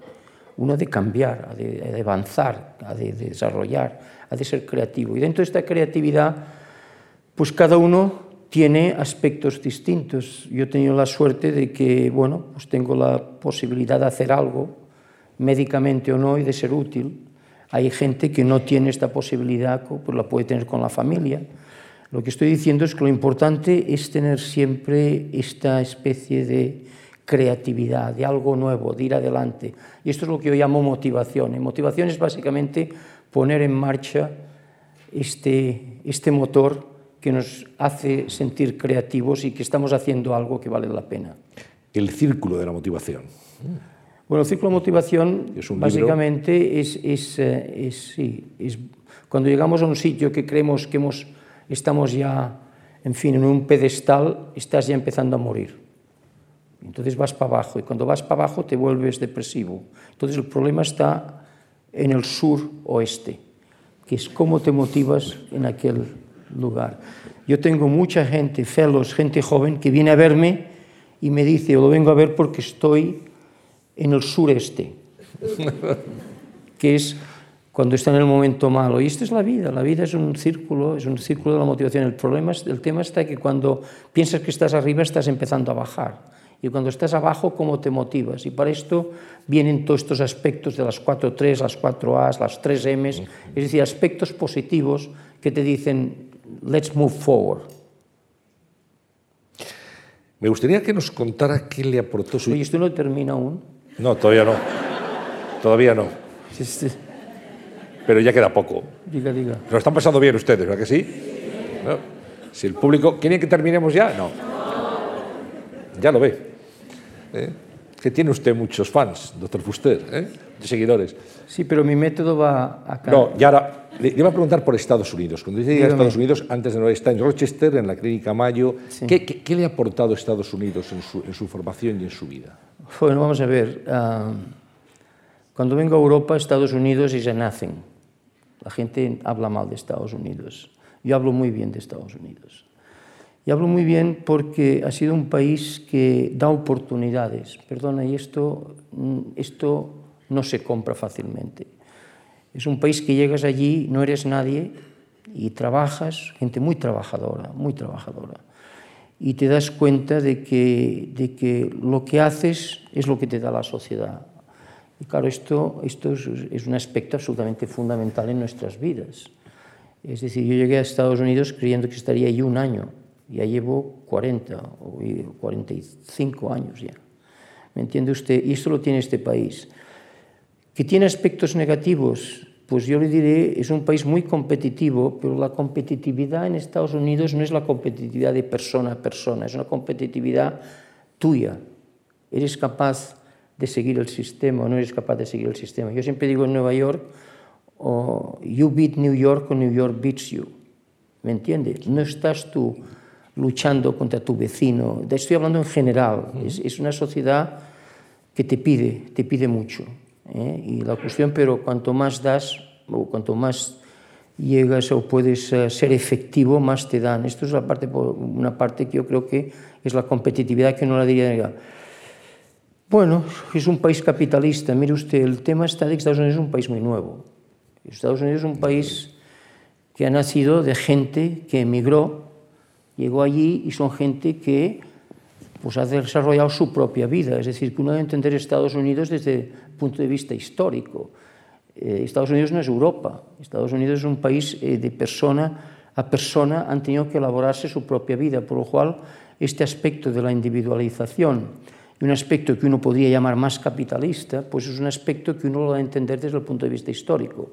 Uno ha de cambiar, de, ha de avanzar, ha de, desarrollar, de ser creativo. Y dentro de esta creatividad, pues cada uno tiene aspectos distintos. Yo he tenido la suerte de que, bueno, pues tengo la posibilidad de hacer algo, médicamente o no, y de ser útil hay gente que no tiene esta posibilidad, pues la puede tener con la familia. Lo que estoy diciendo es que lo importante es tener siempre esta especie de creatividad, de algo nuevo, de ir adelante. Y esto es lo que yo llamo motivación. Y motivación es básicamente poner en marcha este, este motor que nos hace sentir creativos y que estamos haciendo algo que vale la pena. El círculo de la motivación. Bueno, el ciclo de motivación ¿Es básicamente es, es, eh, es, sí, es, cuando llegamos a un sitio que creemos que hemos, estamos ya, en fin, en un pedestal, estás ya empezando a morir. Entonces vas para abajo y cuando vas para abajo te vuelves depresivo. Entonces el problema está en el sur-oeste, que es cómo te motivas en aquel lugar. Yo tengo mucha gente, fellows, gente joven, que viene a verme y me dice, yo lo vengo a ver porque estoy en el sureste, *laughs* que es cuando está en el momento malo. Y esta es la vida, la vida es un círculo, es un círculo de la motivación. El problema, el tema está que cuando piensas que estás arriba estás empezando a bajar. Y cuando estás abajo, ¿cómo te motivas? Y para esto vienen todos estos aspectos de las 4 3, las 4 A's, las 3 M's, es decir, aspectos positivos que te dicen, let's move forward. Me gustaría que nos contara qué le aportó su... Oye, esto no termina aún. No, todavía no. Todavía no. Pero ya queda poco. Diga, diga. Lo están pasando bien ustedes, ¿verdad que sí? ¿No? Si el público... ¿Quieren que terminemos ya? No. Ya lo ve. ¿Eh? que tiene usted muchos fans, doctor Fuster, ¿eh? de seguidores. Sí, pero mi método va acá. No, y ahora le, le iba a preguntar por Estados Unidos. Cuando llega a Estados Unidos, antes de no está en Rochester, en la Clínica Mayo, Sí. ¿qué, qué, qué le ha aportado Estados Unidos en su, en su formación y en su vida? Bueno, vamos a ver. ah, cuando vengo a Europa, Estados Unidos is a nothing. La gente habla mal de Estados Unidos. Yo hablo muy bien de Estados Unidos. Y hablo muy bien porque ha sido un país que da oportunidades. Perdona, y esto, mm, esto no se compra fácilmente. Es un país que llegas allí, no eres nadie y trabajas, gente muy trabajadora, muy trabajadora. Y te das cuenta de que, de que lo que haces es lo que te da la sociedad. Y claro, esto, esto es, es un aspecto absolutamente fundamental en nuestras vidas. Es decir, yo llegué a Estados Unidos creyendo que estaría allí un año. Ya llevo 40 o 45 años ya. ¿Me entiende usted? Y esto lo tiene este país. ¿Que tiene aspectos negativos? Pues yo le diré, es un país muy competitivo, pero la competitividad en Estados Unidos no es la competitividad de persona a persona, es una competitividad tuya. Eres capaz de seguir el sistema o no eres capaz de seguir el sistema. Yo siempre digo en Nueva York, o you beat New York o New York beats you. ¿Me entiendes? No estás tú luchando contra tu vecino. Estoy hablando en general. Es, es una sociedad que te pide, te pide mucho. ¿eh? Y la cuestión, pero cuanto más das, o cuanto más llegas o puedes eh, ser efectivo, más te dan. Esto es la parte, una parte que yo creo que es la competitividad que uno la diría. Bueno, es un país capitalista. Mire usted, el tema está de que Estados Unidos es un país muy nuevo. Estados Unidos es un país que ha nacido de gente que emigró, llegó allí y son gente que pues, ha desarrollado su propia vida. Es decir, que uno debe entender Estados Unidos desde el punto de vista histórico. Eh, Estados Unidos no es Europa. Estados Unidos es un país eh, de persona a persona han tenido que elaborarse su propia vida, por lo cual este aspecto de la individualización y un aspecto que uno podría llamar más capitalista, pues es un aspecto que uno lo va a entender desde el punto de vista histórico.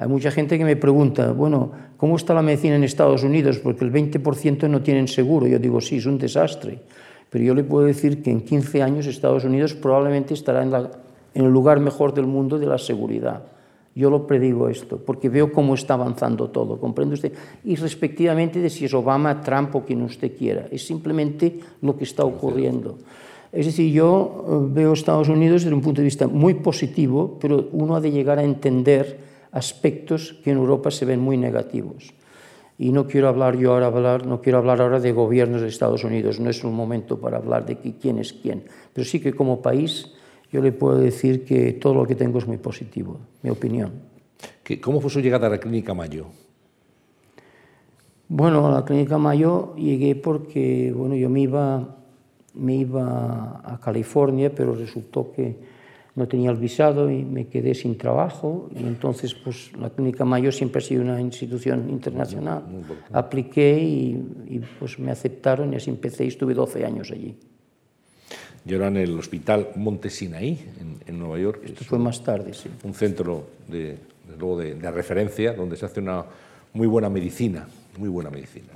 Hay mucha gente que me pregunta, bueno, ¿cómo está la medicina en Estados Unidos? Porque el 20% no tienen seguro. Yo digo, sí, es un desastre. Pero yo le puedo decir que en 15 años Estados Unidos probablemente estará en, la, en el lugar mejor del mundo de la seguridad. Yo lo predigo esto, porque veo cómo está avanzando todo, ¿comprende usted? Y respectivamente de si es Obama, Trump o quien usted quiera. Es simplemente lo que está ocurriendo. Es decir, yo eh, veo Estados Unidos desde un punto de vista muy positivo, pero uno ha de llegar a entender aspectos que en Europa se ven muy negativos. Y no quiero hablar yo ahora, hablar, no quiero hablar ahora de gobiernos de Estados Unidos, no es un momento para hablar de quién es quién, pero sí que como país yo le puedo decir que todo lo que tengo es muy positivo, mi opinión. ¿Cómo fue su llegada a la Clínica Mayo? Bueno, a la Clínica Mayo llegué porque bueno, yo me iba, me iba a California, pero resultó que no tenía el visado y me quedé sin trabajo y entonces pues la Clínica Mayo siempre ha sido una institución internacional. Apliqué y, y pues me aceptaron y así empecé y estuve 12 años allí. Yo era en el Hospital Monte Sinaí, en, en Nueva York. Esto fue más tarde, sí. Un centro de, luego de, de referencia donde se hace una muy buena medicina, muy buena medicina.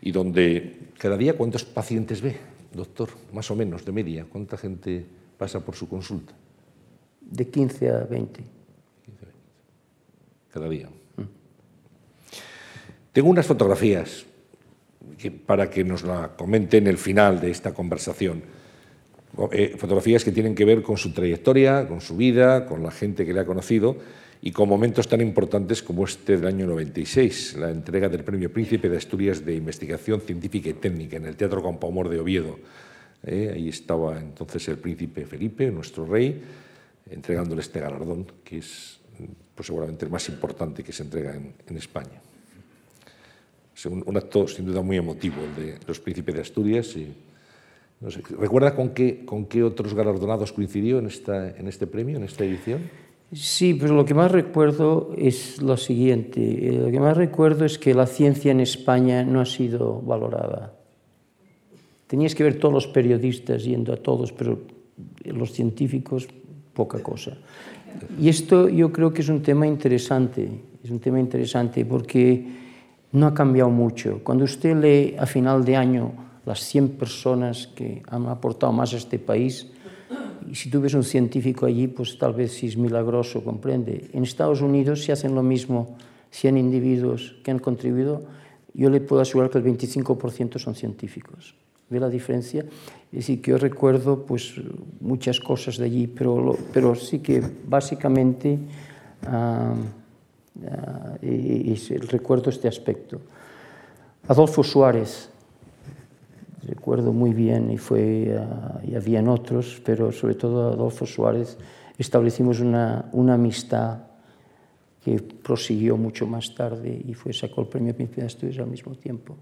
Y donde cada día, ¿cuántos pacientes ve, doctor? Más o menos, de media. ¿Cuánta gente pasa por su consulta? De 15 a 20. 15 a 20. Cada día. Mm. Tengo unas fotografías para que nos la comente en el final de esta conversación. Eh, fotografías que tienen que ver con su trayectoria, con su vida, con la gente que le ha conocido y con momentos tan importantes como este del año 96, la entrega del Premio Príncipe de Asturias de Investigación Científica y Técnica en el Teatro Campoamor de Oviedo. Eh, ahí estaba entonces el príncipe Felipe, nuestro rey, entregándole este galardón, que es pues, seguramente el más importante que se entrega en, España. Es un, acto sin duda muy emotivo, el de los príncipes de Asturias. ¿Recuerda con qué, otros galardonados coincidió en, este premio, en esta edición? Sí, pero lo que más recuerdo es lo siguiente. Eh, Lo que más recuerdo es que la ciencia en España no ha sido valorada. Tenías que ver todos los periodistas yendo a todos, pero los científicos, poca cosa. Y esto yo creo que es un tema interesante, es un tema interesante porque no ha cambiado mucho. Cuando usted lee a final de año las 100 personas que han aportado más a este país. Y si tú ves un científico allí, pues tal vez sí es milagroso, comprende. En Estados Unidos se hacen lo mismo 100 individuos que han contribuido. Yo le puedo asegurar que el 25% son científicos. ¿Ve la diferencia? Es decir, que yo recuerdo pues, muchas cosas de allí, pero, pero sí que básicamente uh, uh, es, recuerdo este aspecto. Adolfo Suárez, recuerdo muy bien, y, fue, uh, y habían otros, pero sobre todo Adolfo Suárez, establecimos una, una amistad que prosiguió mucho más tarde y fue, sacó el premio Príncipe de Estudios al mismo tiempo.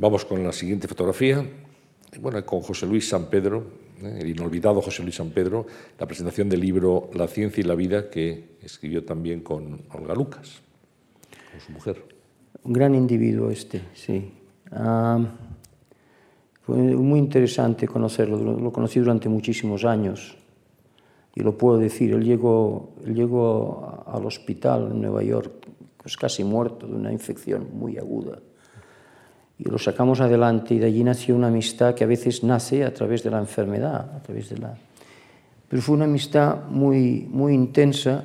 Vamos con la siguiente fotografía, bueno, con José Luis San Pedro, ¿eh? el inolvidado José Luis San Pedro, la presentación del libro La ciencia y la vida que escribió también con Olga Lucas, con su mujer. Un gran individuo este, sí. Uh, fue muy interesante conocerlo, lo conocí durante muchísimos años y lo puedo decir, él llegó, él llegó al hospital en Nueva York pues casi muerto de una infección muy aguda y lo sacamos adelante y de allí nació una amistad que a veces nace a través de la enfermedad, a través de la... Pero fue una amistad muy, muy intensa.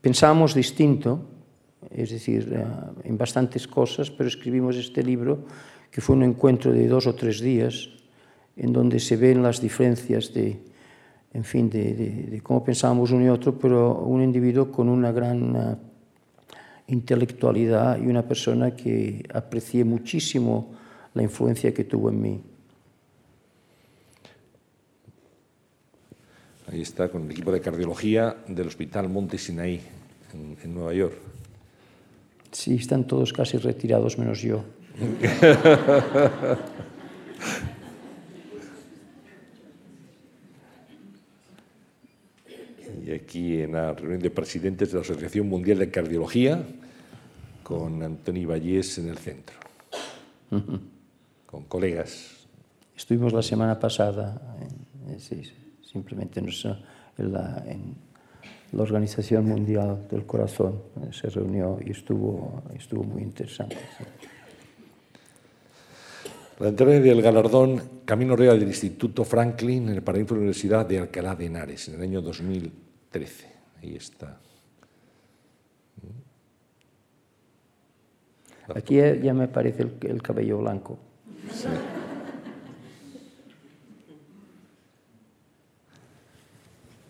Pensábamos distinto, es decir, uh, en bastantes cosas, pero escribimos este libro que fue un encuentro de dos o tres días en donde se ven las diferencias de, en fin, de, de, de cómo pensábamos uno y otro, pero un individuo con una gran intelectualidad y una persona que aprecié muchísimo la influencia que tuvo en mí. Ahí está con el equipo de cardiología del Hospital Monte Sinaí en, en Nueva York. Sí, están todos casi retirados menos yo. *laughs* aquí en la reunión de presidentes de la Asociación Mundial de Cardiología, con Antoni Vallés en el centro, uh -huh. con colegas. Estuvimos la semana pasada, en, sí, simplemente en la, en la Organización Mundial del Corazón, se reunió y estuvo, estuvo muy interesante. La entrega del galardón Camino Real del Instituto Franklin en el Paraíso de la Universidad de Alcalá de Henares en el año 2013. Ahí está. Aquí ya me parece el, el cabello blanco. Sí.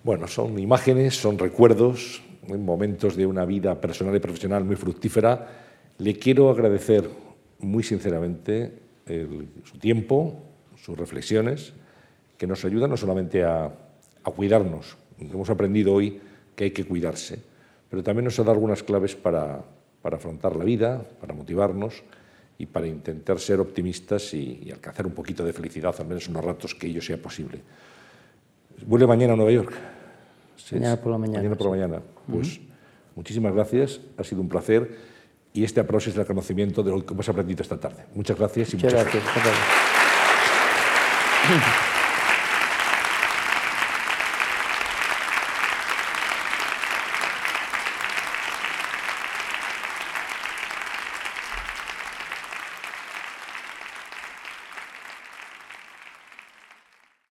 Bueno, son imágenes, son recuerdos, momentos de una vida personal y profesional muy fructífera. Le quiero agradecer muy sinceramente el, su tiempo, sus reflexiones, que nos ayudan no solamente a, a cuidarnos, hemos aprendido hoy que hay que cuidarse, pero también nos ha dado algunas claves para, para afrontar la vida, para motivarnos y para intentar ser optimistas y, y, alcanzar un poquito de felicidad, al menos unos ratos que ello sea posible. ¿Vuelve mañana a Nueva York? Mañana por la mañana. Mañana por la mañana. Pues uh -huh. muchísimas gracias, ha sido un placer y este aproxima es el conocimiento de lo que hemos aprendido esta tarde. Muchas gracias y muchas, muchas gracias. gracias.